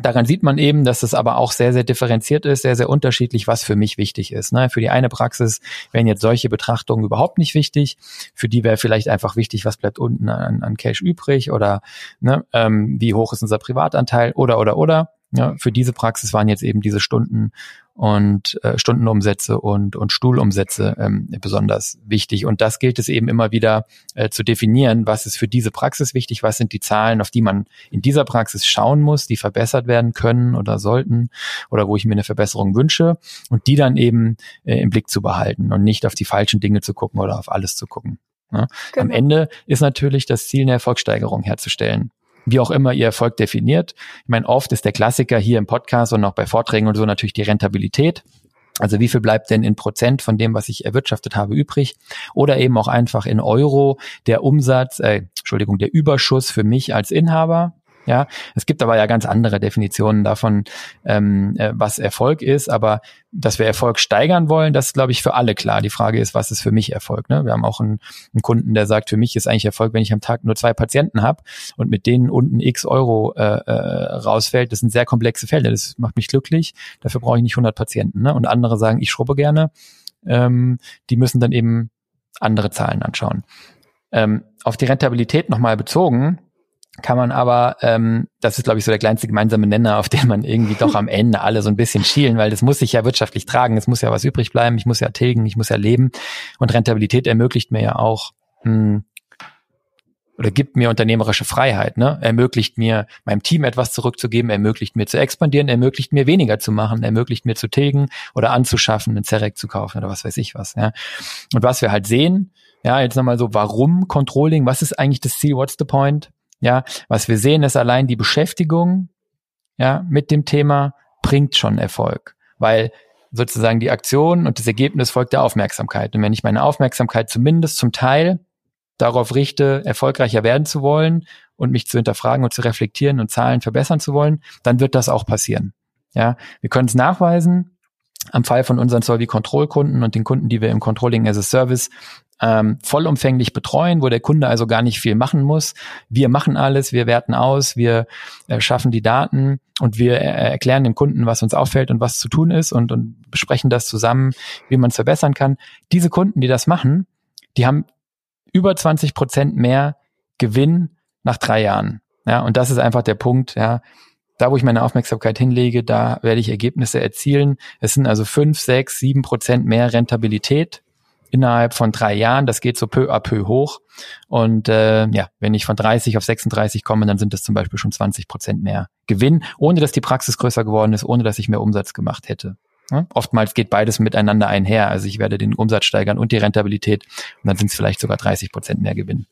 Daran sieht man eben, dass es aber auch sehr, sehr differenziert ist, sehr, sehr unterschiedlich, was für mich wichtig ist. Ne? Für die eine Praxis wären jetzt solche Betrachtungen überhaupt nicht wichtig. Für die wäre vielleicht einfach wichtig, was bleibt unten an, an Cash übrig oder ne, ähm, wie hoch ist unser Privatanteil oder, oder, oder. Ja, für diese Praxis waren jetzt eben diese Stunden und äh, Stundenumsätze und, und Stuhlumsätze ähm, besonders wichtig. Und das gilt es eben immer wieder äh, zu definieren, was ist für diese Praxis wichtig, was sind die Zahlen, auf die man in dieser Praxis schauen muss, die verbessert werden können oder sollten oder wo ich mir eine Verbesserung wünsche und die dann eben äh, im Blick zu behalten und nicht auf die falschen Dinge zu gucken oder auf alles zu gucken. Ne? Genau. Am Ende ist natürlich das Ziel, eine Erfolgssteigerung herzustellen wie auch immer ihr Erfolg definiert. Ich meine, oft ist der Klassiker hier im Podcast und auch bei Vorträgen und so natürlich die Rentabilität. Also wie viel bleibt denn in Prozent von dem, was ich erwirtschaftet habe, übrig? Oder eben auch einfach in Euro der Umsatz, äh, Entschuldigung, der Überschuss für mich als Inhaber. Ja, es gibt aber ja ganz andere Definitionen davon, ähm, äh, was Erfolg ist. Aber dass wir Erfolg steigern wollen, das ist, glaube ich, für alle klar. Die Frage ist, was ist für mich Erfolg? Ne? Wir haben auch einen, einen Kunden, der sagt, für mich ist eigentlich Erfolg, wenn ich am Tag nur zwei Patienten habe und mit denen unten x Euro äh, äh, rausfällt. Das sind sehr komplexe Fälle. Das macht mich glücklich. Dafür brauche ich nicht 100 Patienten. Ne? Und andere sagen, ich schrubbe gerne. Ähm, die müssen dann eben andere Zahlen anschauen. Ähm, auf die Rentabilität nochmal bezogen, kann man aber, ähm, das ist glaube ich so der kleinste gemeinsame Nenner, auf den man irgendwie doch am Ende alle so ein bisschen schielen, weil das muss sich ja wirtschaftlich tragen, es muss ja was übrig bleiben, ich muss ja tilgen, ich muss ja leben und Rentabilität ermöglicht mir ja auch hm, oder gibt mir unternehmerische Freiheit, ne? ermöglicht mir meinem Team etwas zurückzugeben, ermöglicht mir zu expandieren, ermöglicht mir weniger zu machen, ermöglicht mir zu tilgen oder anzuschaffen, einen Zerek zu kaufen oder was weiß ich was. Ja? Und was wir halt sehen, ja, jetzt nochmal so, warum Controlling, was ist eigentlich das Ziel, what's the point? Ja, was wir sehen, ist allein die Beschäftigung, ja, mit dem Thema bringt schon Erfolg, weil sozusagen die Aktion und das Ergebnis folgt der Aufmerksamkeit. Und wenn ich meine Aufmerksamkeit zumindest zum Teil darauf richte, erfolgreicher werden zu wollen und mich zu hinterfragen und zu reflektieren und Zahlen verbessern zu wollen, dann wird das auch passieren. Ja, wir können es nachweisen am Fall von unseren Solvi Control Kunden und den Kunden, die wir im Controlling as a Service ähm, vollumfänglich betreuen, wo der Kunde also gar nicht viel machen muss. Wir machen alles, wir werten aus, wir äh, schaffen die Daten und wir äh, erklären dem Kunden, was uns auffällt und was zu tun ist und, und besprechen das zusammen, wie man es verbessern kann. Diese Kunden, die das machen, die haben über 20 Prozent mehr Gewinn nach drei Jahren. Ja, und das ist einfach der Punkt, ja. Da, wo ich meine Aufmerksamkeit hinlege, da werde ich Ergebnisse erzielen. Es sind also fünf, sechs, sieben Prozent mehr Rentabilität innerhalb von drei Jahren. Das geht so peu à peu hoch. Und äh, ja, wenn ich von 30 auf 36 komme, dann sind das zum Beispiel schon 20 Prozent mehr Gewinn, ohne dass die Praxis größer geworden ist, ohne dass ich mehr Umsatz gemacht hätte. Ja, oftmals geht beides miteinander einher. Also ich werde den Umsatz steigern und die Rentabilität und dann sind es vielleicht sogar 30 Prozent mehr Gewinn.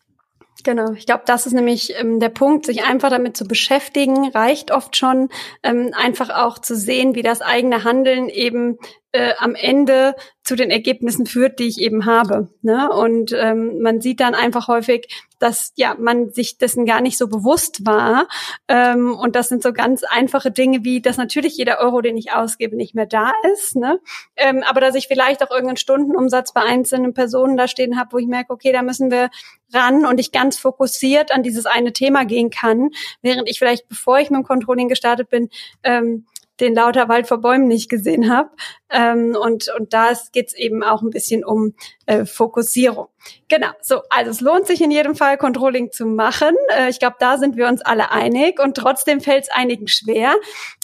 Genau, ich glaube, das ist nämlich ähm, der Punkt, sich einfach damit zu beschäftigen, reicht oft schon, ähm, einfach auch zu sehen, wie das eigene Handeln eben äh, am Ende zu den Ergebnissen führt, die ich eben habe. Ne? Und ähm, man sieht dann einfach häufig, dass ja man sich dessen gar nicht so bewusst war. Ähm, und das sind so ganz einfache Dinge wie, dass natürlich jeder Euro, den ich ausgebe, nicht mehr da ist. Ne? Ähm, aber dass ich vielleicht auch irgendeinen Stundenumsatz bei einzelnen Personen da stehen habe, wo ich merke, okay, da müssen wir ran und ich ganz fokussiert an dieses eine Thema gehen kann, während ich vielleicht, bevor ich mit dem Controlling gestartet bin, ähm, den lauter Wald vor Bäumen nicht gesehen habe. Ähm, und, und da geht es eben auch ein bisschen um äh, Fokussierung. Genau, so, also es lohnt sich in jedem Fall, Controlling zu machen. Äh, ich glaube, da sind wir uns alle einig und trotzdem fällt es einigen schwer.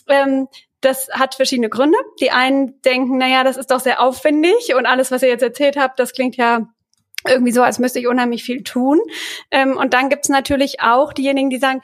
Ähm, das hat verschiedene Gründe. Die einen denken, naja, das ist doch sehr aufwendig und alles, was ihr jetzt erzählt habt, das klingt ja irgendwie so, als müsste ich unheimlich viel tun. Ähm, und dann gibt's natürlich auch diejenigen, die sagen,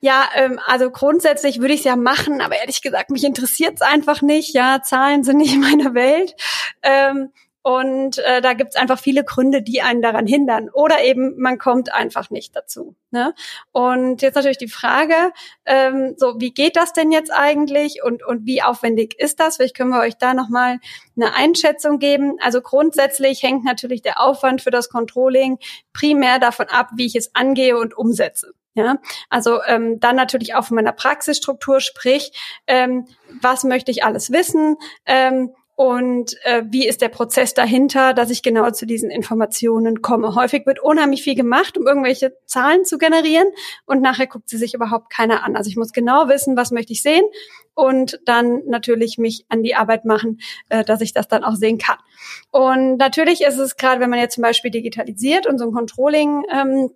ja, ähm, also grundsätzlich würde ich es ja machen, aber ehrlich gesagt, mich interessiert es einfach nicht. Ja, Zahlen sind nicht meine Welt. Ähm, und äh, da gibt's einfach viele Gründe, die einen daran hindern. Oder eben, man kommt einfach nicht dazu. Ne? Und jetzt natürlich die Frage, ähm, so wie geht das denn jetzt eigentlich und, und wie aufwendig ist das? Vielleicht können wir euch da nochmal eine Einschätzung geben. Also grundsätzlich hängt natürlich der Aufwand für das Controlling primär davon ab, wie ich es angehe und umsetze. Ja, also ähm, dann natürlich auch von meiner Praxisstruktur, sprich, ähm, was möchte ich alles wissen ähm, und äh, wie ist der Prozess dahinter, dass ich genau zu diesen Informationen komme. Häufig wird unheimlich viel gemacht, um irgendwelche Zahlen zu generieren und nachher guckt sie sich überhaupt keiner an. Also ich muss genau wissen, was möchte ich sehen und dann natürlich mich an die Arbeit machen, äh, dass ich das dann auch sehen kann. Und natürlich ist es gerade, wenn man jetzt zum Beispiel digitalisiert und so ein Controlling ähm,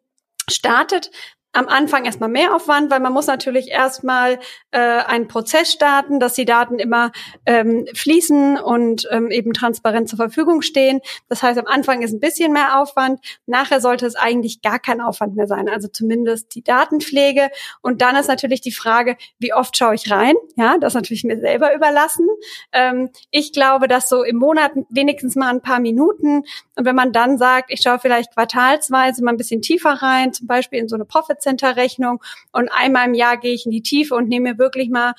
startet, am Anfang erstmal mehr Aufwand, weil man muss natürlich erstmal äh, einen Prozess starten, dass die Daten immer ähm, fließen und ähm, eben transparent zur Verfügung stehen. Das heißt, am Anfang ist ein bisschen mehr Aufwand. Nachher sollte es eigentlich gar kein Aufwand mehr sein, also zumindest die Datenpflege. Und dann ist natürlich die Frage, wie oft schaue ich rein? Ja, das natürlich mir selber überlassen. Ähm, ich glaube, dass so im Monat wenigstens mal ein paar Minuten. Und wenn man dann sagt, ich schaue vielleicht quartalsweise mal ein bisschen tiefer rein, zum Beispiel in so eine Profit Center Rechnung und einmal im Jahr gehe ich in die Tiefe und nehme mir wirklich mal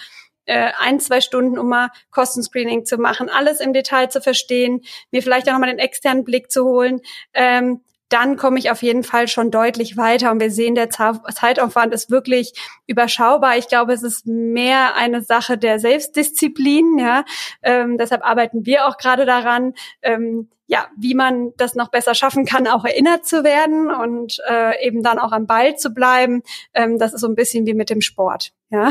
äh, ein, zwei Stunden, um mal Kostenscreening zu machen, alles im Detail zu verstehen, mir vielleicht auch nochmal den externen Blick zu holen. Ähm, dann komme ich auf jeden Fall schon deutlich weiter. Und wir sehen, der Zeitaufwand ist wirklich überschaubar. Ich glaube, es ist mehr eine Sache der Selbstdisziplin. Ja, ähm, deshalb arbeiten wir auch gerade daran, ähm, ja, wie man das noch besser schaffen kann, auch erinnert zu werden und äh, eben dann auch am Ball zu bleiben. Ähm, das ist so ein bisschen wie mit dem Sport. Ja,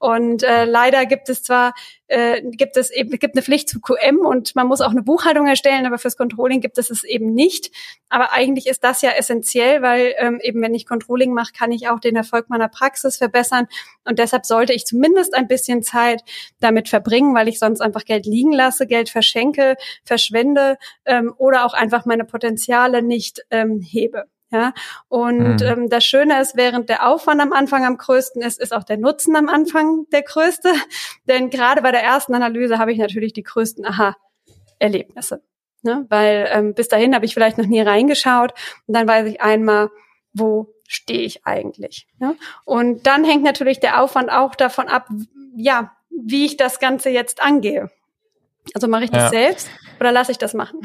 und äh, leider gibt es zwar äh, gibt es eben gibt eine Pflicht zu QM und man muss auch eine Buchhaltung erstellen, aber fürs Controlling gibt es es eben nicht. Aber eigentlich ist das ja essentiell, weil ähm, eben wenn ich Controlling mache, kann ich auch den Erfolg meiner Praxis verbessern und deshalb sollte ich zumindest ein bisschen Zeit damit verbringen, weil ich sonst einfach Geld liegen lasse, Geld verschenke, verschwende ähm, oder auch einfach meine Potenziale nicht ähm, hebe. Ja, und mhm. ähm, das Schöne ist, während der Aufwand am Anfang am größten ist, ist auch der Nutzen am Anfang der größte. Denn gerade bei der ersten Analyse habe ich natürlich die größten Aha-Erlebnisse. Ne? Weil ähm, bis dahin habe ich vielleicht noch nie reingeschaut und dann weiß ich einmal, wo stehe ich eigentlich. Ja? Und dann hängt natürlich der Aufwand auch davon ab, ja, wie ich das Ganze jetzt angehe. Also mache ich das ja. selbst oder lasse ich das machen?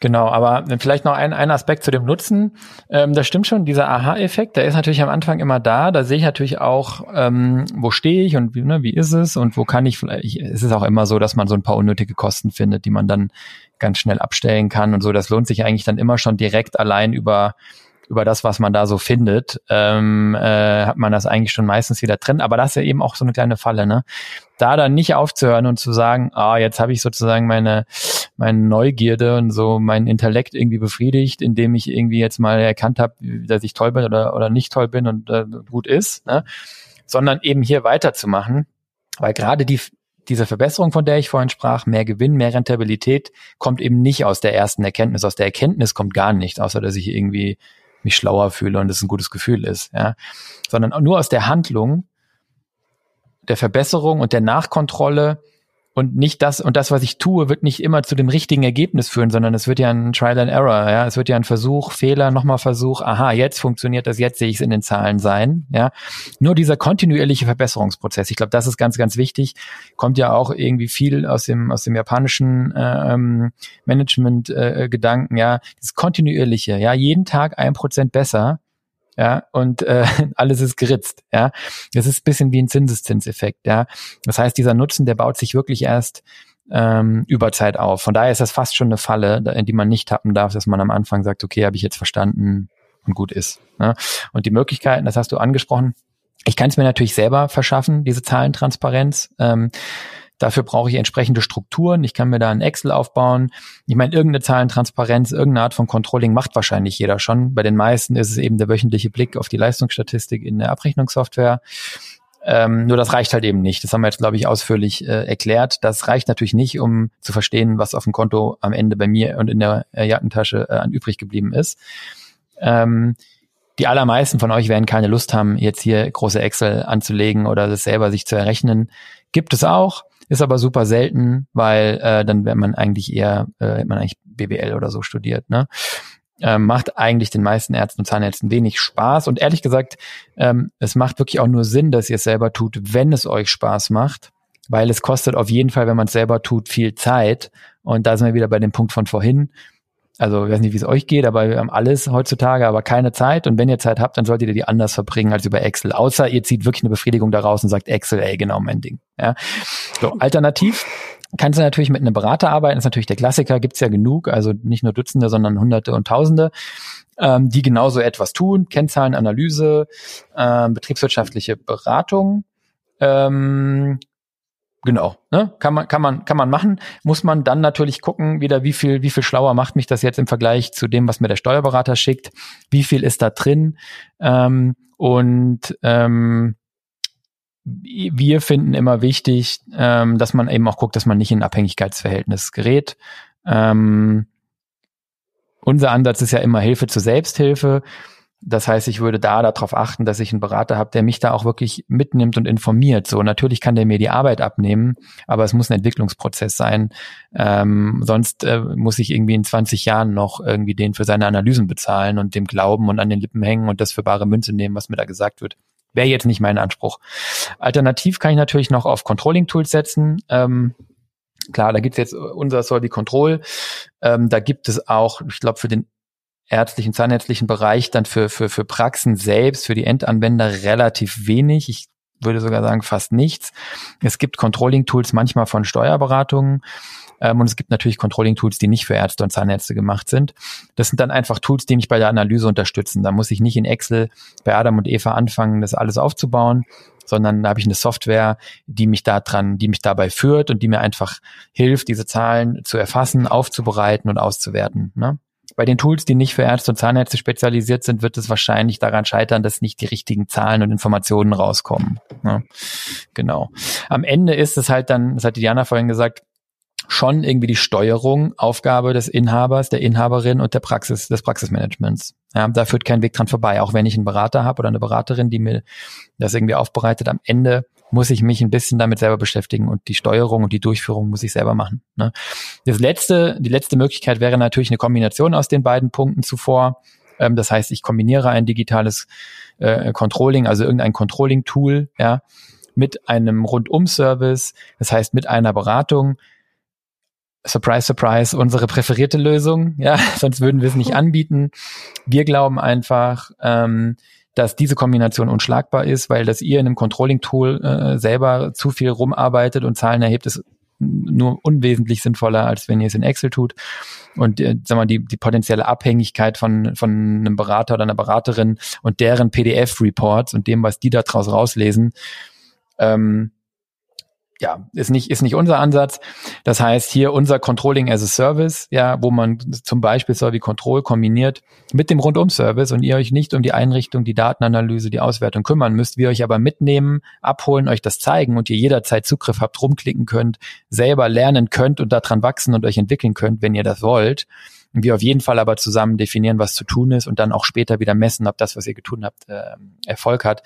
Genau, aber vielleicht noch ein, ein Aspekt zu dem Nutzen. Ähm, das stimmt schon, dieser Aha-Effekt, der ist natürlich am Anfang immer da. Da sehe ich natürlich auch, ähm, wo stehe ich und wie, ne, wie ist es und wo kann ich vielleicht, es ist auch immer so, dass man so ein paar unnötige Kosten findet, die man dann ganz schnell abstellen kann und so. Das lohnt sich eigentlich dann immer schon direkt allein über über das, was man da so findet, ähm, äh, hat man das eigentlich schon meistens wieder drin. Aber das ist ja eben auch so eine kleine Falle, ne? Da dann nicht aufzuhören und zu sagen, ah, jetzt habe ich sozusagen meine, meine Neugierde und so mein Intellekt irgendwie befriedigt, indem ich irgendwie jetzt mal erkannt habe, dass ich toll bin oder, oder nicht toll bin und äh, gut ist, ne? sondern eben hier weiterzumachen, weil gerade die, diese Verbesserung, von der ich vorhin sprach, mehr Gewinn, mehr Rentabilität, kommt eben nicht aus der ersten Erkenntnis. Aus der Erkenntnis kommt gar nichts, außer dass ich irgendwie mich schlauer fühle und es ein gutes Gefühl ist, ja. Sondern nur aus der Handlung, der Verbesserung und der Nachkontrolle und nicht das und das, was ich tue, wird nicht immer zu dem richtigen Ergebnis führen, sondern es wird ja ein Trial and Error, ja, es wird ja ein Versuch, Fehler, nochmal Versuch, aha, jetzt funktioniert das, jetzt sehe ich es in den Zahlen sein, ja. Nur dieser kontinuierliche Verbesserungsprozess, ich glaube, das ist ganz, ganz wichtig, kommt ja auch irgendwie viel aus dem aus dem japanischen äh, ähm, Management-Gedanken, äh, ja, das kontinuierliche, ja, jeden Tag ein Prozent besser, ja, und äh, alles ist geritzt, ja. Das ist bisschen wie ein Zinseszinseffekt, ja. Das heißt, dieser Nutzen, der baut sich wirklich erst ähm, über Zeit auf. Von daher ist das fast schon eine Falle, in die man nicht tappen darf, dass man am Anfang sagt, okay, habe ich jetzt verstanden und gut ist. Ne? Und die Möglichkeiten, das hast du angesprochen, ich kann es mir natürlich selber verschaffen, diese Zahlentransparenz. Ähm, Dafür brauche ich entsprechende Strukturen. Ich kann mir da ein Excel aufbauen. Ich meine, irgendeine Zahlentransparenz, irgendeine Art von Controlling macht wahrscheinlich jeder schon. Bei den meisten ist es eben der wöchentliche Blick auf die Leistungsstatistik in der Abrechnungssoftware. Ähm, nur das reicht halt eben nicht. Das haben wir jetzt, glaube ich, ausführlich äh, erklärt. Das reicht natürlich nicht, um zu verstehen, was auf dem Konto am Ende bei mir und in der äh, Jackentasche äh, an übrig geblieben ist. Ähm, die allermeisten von euch werden keine Lust haben, jetzt hier große Excel anzulegen oder das selber sich zu errechnen. Gibt es auch. Ist aber super selten, weil äh, dann wäre man eigentlich eher, äh, man eigentlich BWL oder so studiert, ne? Ähm, macht eigentlich den meisten Ärzten und Zahnärzten wenig Spaß. Und ehrlich gesagt, ähm, es macht wirklich auch nur Sinn, dass ihr es selber tut, wenn es euch Spaß macht, weil es kostet auf jeden Fall, wenn man es selber tut, viel Zeit. Und da sind wir wieder bei dem Punkt von vorhin. Also ich weiß nicht, wie es euch geht, aber wir haben alles heutzutage, aber keine Zeit. Und wenn ihr Zeit habt, dann solltet ihr die anders verbringen als über Excel. Außer ihr zieht wirklich eine Befriedigung daraus und sagt Excel, ey, genau mein Ding. Ja. So, alternativ kannst du natürlich mit einem Berater arbeiten. Ist natürlich der Klassiker, gibt's ja genug. Also nicht nur Dutzende, sondern Hunderte und Tausende, ähm, die genauso etwas tun. Kennzahlenanalyse, ähm, betriebswirtschaftliche Beratung. Ähm, Genau, ne? Kann man, kann man, kann man machen. Muss man dann natürlich gucken, wieder, wie viel, wie viel schlauer macht mich das jetzt im Vergleich zu dem, was mir der Steuerberater schickt? Wie viel ist da drin? Ähm, und ähm, wir finden immer wichtig, ähm, dass man eben auch guckt, dass man nicht in ein Abhängigkeitsverhältnis gerät. Ähm, unser Ansatz ist ja immer Hilfe zur Selbsthilfe. Das heißt, ich würde da darauf achten, dass ich einen Berater habe, der mich da auch wirklich mitnimmt und informiert. So, natürlich kann der mir die Arbeit abnehmen, aber es muss ein Entwicklungsprozess sein. Ähm, sonst äh, muss ich irgendwie in 20 Jahren noch irgendwie den für seine Analysen bezahlen und dem glauben und an den Lippen hängen und das für bare Münze nehmen, was mir da gesagt wird. Wäre jetzt nicht mein Anspruch. Alternativ kann ich natürlich noch auf Controlling-Tools setzen. Ähm, klar, da gibt es jetzt unser Solvi Control. Ähm, da gibt es auch, ich glaube, für den ärztlichen, zahnärztlichen Bereich dann für, für, für Praxen selbst, für die Endanwender relativ wenig. Ich würde sogar sagen fast nichts. Es gibt Controlling-Tools manchmal von Steuerberatungen ähm, und es gibt natürlich Controlling-Tools, die nicht für Ärzte und Zahnärzte gemacht sind. Das sind dann einfach Tools, die mich bei der Analyse unterstützen. Da muss ich nicht in Excel bei Adam und Eva anfangen, das alles aufzubauen, sondern da habe ich eine Software, die mich da dran, die mich dabei führt und die mir einfach hilft, diese Zahlen zu erfassen, aufzubereiten und auszuwerten. Ne? Bei den Tools, die nicht für Ärzte und Zahnärzte spezialisiert sind, wird es wahrscheinlich daran scheitern, dass nicht die richtigen Zahlen und Informationen rauskommen. Ja, genau. Am Ende ist es halt dann, das hat Diana vorhin gesagt, schon irgendwie die Steuerung, Aufgabe des Inhabers, der Inhaberin und der Praxis, des Praxismanagements. Ja, da führt kein Weg dran vorbei. Auch wenn ich einen Berater habe oder eine Beraterin, die mir das irgendwie aufbereitet, am Ende muss ich mich ein bisschen damit selber beschäftigen und die Steuerung und die Durchführung muss ich selber machen. Ne? Das letzte, die letzte Möglichkeit wäre natürlich eine Kombination aus den beiden Punkten zuvor. Ähm, das heißt, ich kombiniere ein digitales äh, Controlling, also irgendein Controlling-Tool, ja, mit einem Rundum-Service, das heißt mit einer Beratung. surprise, surprise, unsere präferierte Lösung. Ja, sonst würden wir es nicht anbieten. Wir glauben einfach, ähm, dass diese Kombination unschlagbar ist, weil dass ihr in einem Controlling-Tool äh, selber zu viel rumarbeitet und Zahlen erhebt, ist nur unwesentlich sinnvoller, als wenn ihr es in Excel tut. Und äh, sag mal, die, die potenzielle Abhängigkeit von, von einem Berater oder einer Beraterin und deren PDF-Reports und dem, was die da draus rauslesen, ähm, ja, ist nicht, ist nicht unser Ansatz. Das heißt, hier unser Controlling as a Service, ja, wo man zum Beispiel Survey Control kombiniert mit dem Rundum-Service und ihr euch nicht um die Einrichtung, die Datenanalyse, die Auswertung kümmern müsst, wir euch aber mitnehmen, abholen, euch das zeigen und ihr jederzeit Zugriff habt, rumklicken könnt, selber lernen könnt und daran wachsen und euch entwickeln könnt, wenn ihr das wollt. Und wir auf jeden Fall aber zusammen definieren, was zu tun ist und dann auch später wieder messen, ob das, was ihr getan habt, äh, Erfolg hat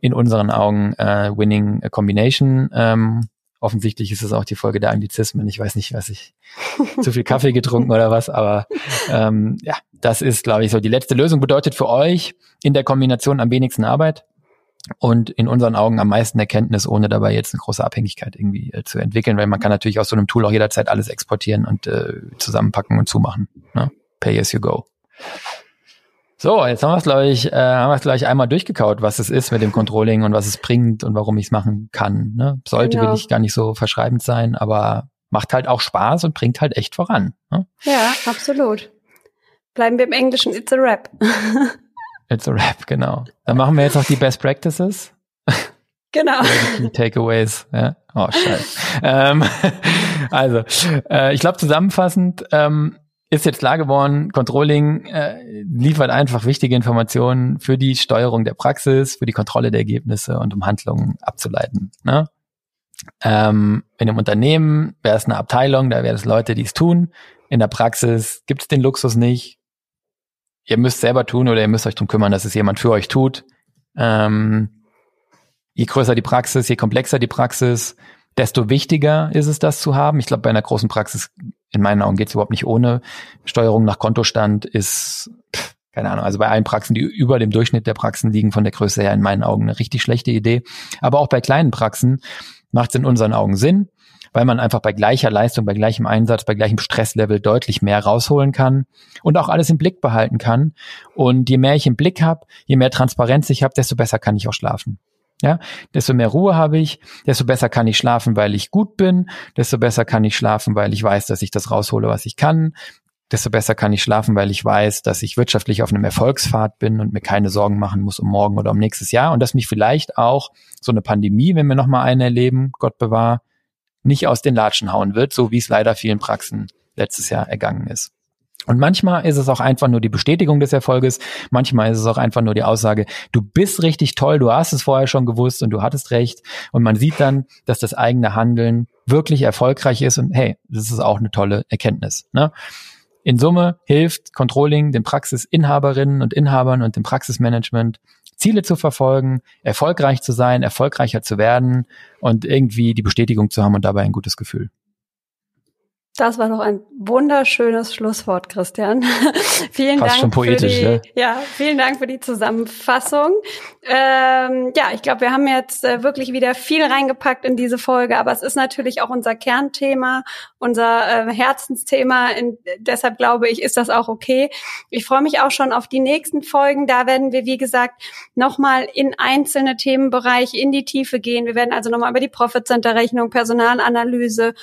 in unseren Augen äh, Winning Combination. Ähm, offensichtlich ist es auch die Folge der Anglizismen. Ich weiß nicht, was ich zu viel Kaffee getrunken oder was, aber ähm, ja, das ist, glaube ich, so die letzte Lösung. Bedeutet für euch in der Kombination am wenigsten Arbeit und in unseren Augen am meisten Erkenntnis, ohne dabei jetzt eine große Abhängigkeit irgendwie äh, zu entwickeln, weil man kann natürlich aus so einem Tool auch jederzeit alles exportieren und äh, zusammenpacken und zumachen. Ne? Pay as you go. So, jetzt haben wir es, glaube ich, äh, haben wir es gleich einmal durchgekaut, was es ist mit dem Controlling und was es bringt und warum ich es machen kann. Ne? Sollte genau. will ich gar nicht so verschreibend sein, aber macht halt auch Spaß und bringt halt echt voran. Ne? Ja, absolut. Bleiben wir im Englischen, it's a rap. it's a rap, genau. Dann machen wir jetzt noch die Best Practices. Genau. Die Takeaways. Ja. Oh, scheiße. ähm, also, äh, ich glaube zusammenfassend, ähm, ist jetzt klar geworden, Controlling äh, liefert einfach wichtige Informationen für die Steuerung der Praxis, für die Kontrolle der Ergebnisse und um Handlungen abzuleiten. Ne? Ähm, in einem Unternehmen wäre es eine Abteilung, da wäre es Leute, die es tun. In der Praxis gibt es den Luxus nicht. Ihr müsst selber tun oder ihr müsst euch darum kümmern, dass es jemand für euch tut. Ähm, je größer die Praxis, je komplexer die Praxis, desto wichtiger ist es, das zu haben. Ich glaube, bei einer großen Praxis, in meinen Augen geht es überhaupt nicht ohne. Steuerung nach Kontostand ist, pff, keine Ahnung, also bei allen Praxen, die über dem Durchschnitt der Praxen liegen, von der Größe her in meinen Augen eine richtig schlechte Idee. Aber auch bei kleinen Praxen macht es in unseren Augen Sinn, weil man einfach bei gleicher Leistung, bei gleichem Einsatz, bei gleichem Stresslevel deutlich mehr rausholen kann und auch alles im Blick behalten kann. Und je mehr ich im Blick habe, je mehr Transparenz ich habe, desto besser kann ich auch schlafen. Ja, desto mehr Ruhe habe ich, desto besser kann ich schlafen, weil ich gut bin, desto besser kann ich schlafen, weil ich weiß, dass ich das raushole, was ich kann, desto besser kann ich schlafen, weil ich weiß, dass ich wirtschaftlich auf einem Erfolgspfad bin und mir keine Sorgen machen muss um morgen oder um nächstes Jahr und dass mich vielleicht auch so eine Pandemie, wenn wir nochmal eine erleben, Gott bewahr, nicht aus den Latschen hauen wird, so wie es leider vielen Praxen letztes Jahr ergangen ist. Und manchmal ist es auch einfach nur die Bestätigung des Erfolges. Manchmal ist es auch einfach nur die Aussage, du bist richtig toll, du hast es vorher schon gewusst und du hattest recht. Und man sieht dann, dass das eigene Handeln wirklich erfolgreich ist und hey, das ist auch eine tolle Erkenntnis. Ne? In Summe hilft Controlling den Praxisinhaberinnen und Inhabern und dem Praxismanagement, Ziele zu verfolgen, erfolgreich zu sein, erfolgreicher zu werden und irgendwie die Bestätigung zu haben und dabei ein gutes Gefühl. Das war doch ein wunderschönes Schlusswort, Christian. vielen Fast Dank für die, ja. ja, vielen Dank für die Zusammenfassung. Ähm, ja, ich glaube, wir haben jetzt äh, wirklich wieder viel reingepackt in diese Folge, aber es ist natürlich auch unser Kernthema, unser äh, Herzensthema. In, deshalb glaube ich, ist das auch okay. Ich freue mich auch schon auf die nächsten Folgen. Da werden wir, wie gesagt, nochmal in einzelne Themenbereiche in die Tiefe gehen. Wir werden also nochmal über die Profit Center Rechnung, Personalanalyse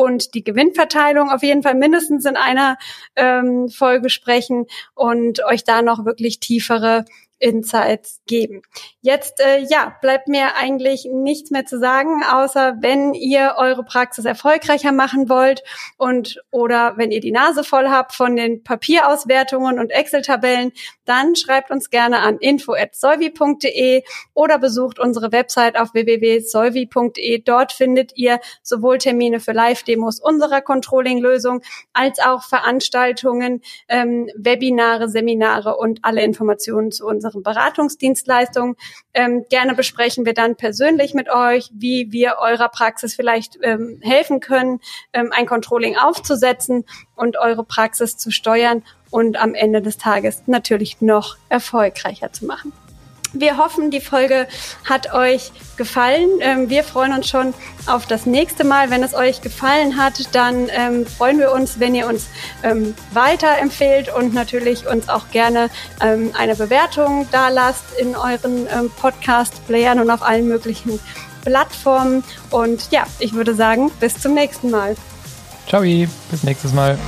und die Gewinnverteilung auf jeden Fall mindestens in einer ähm, Folge sprechen und euch da noch wirklich tiefere Insights geben. Jetzt, äh, ja, bleibt mir eigentlich nichts mehr zu sagen, außer wenn ihr eure Praxis erfolgreicher machen wollt und oder wenn ihr die Nase voll habt von den Papierauswertungen und Excel-Tabellen, dann schreibt uns gerne an info@solvi.de oder besucht unsere Website auf www.solvi.de. Dort findet ihr sowohl Termine für Live-Demos unserer Controlling-Lösung als auch Veranstaltungen, ähm, Webinare, Seminare und alle Informationen zu unserer unseren Beratungsdienstleistungen. Ähm, gerne besprechen wir dann persönlich mit euch, wie wir eurer Praxis vielleicht ähm, helfen können, ähm, ein Controlling aufzusetzen und eure Praxis zu steuern und am Ende des Tages natürlich noch erfolgreicher zu machen. Wir hoffen, die Folge hat euch gefallen. Ähm, wir freuen uns schon auf das nächste Mal. Wenn es euch gefallen hat, dann ähm, freuen wir uns, wenn ihr uns ähm, weiterempfehlt und natürlich uns auch gerne eine Bewertung da lasst in euren Podcast-Playern und auf allen möglichen Plattformen. Und ja, ich würde sagen, bis zum nächsten Mal. Ciao, bis nächstes Mal.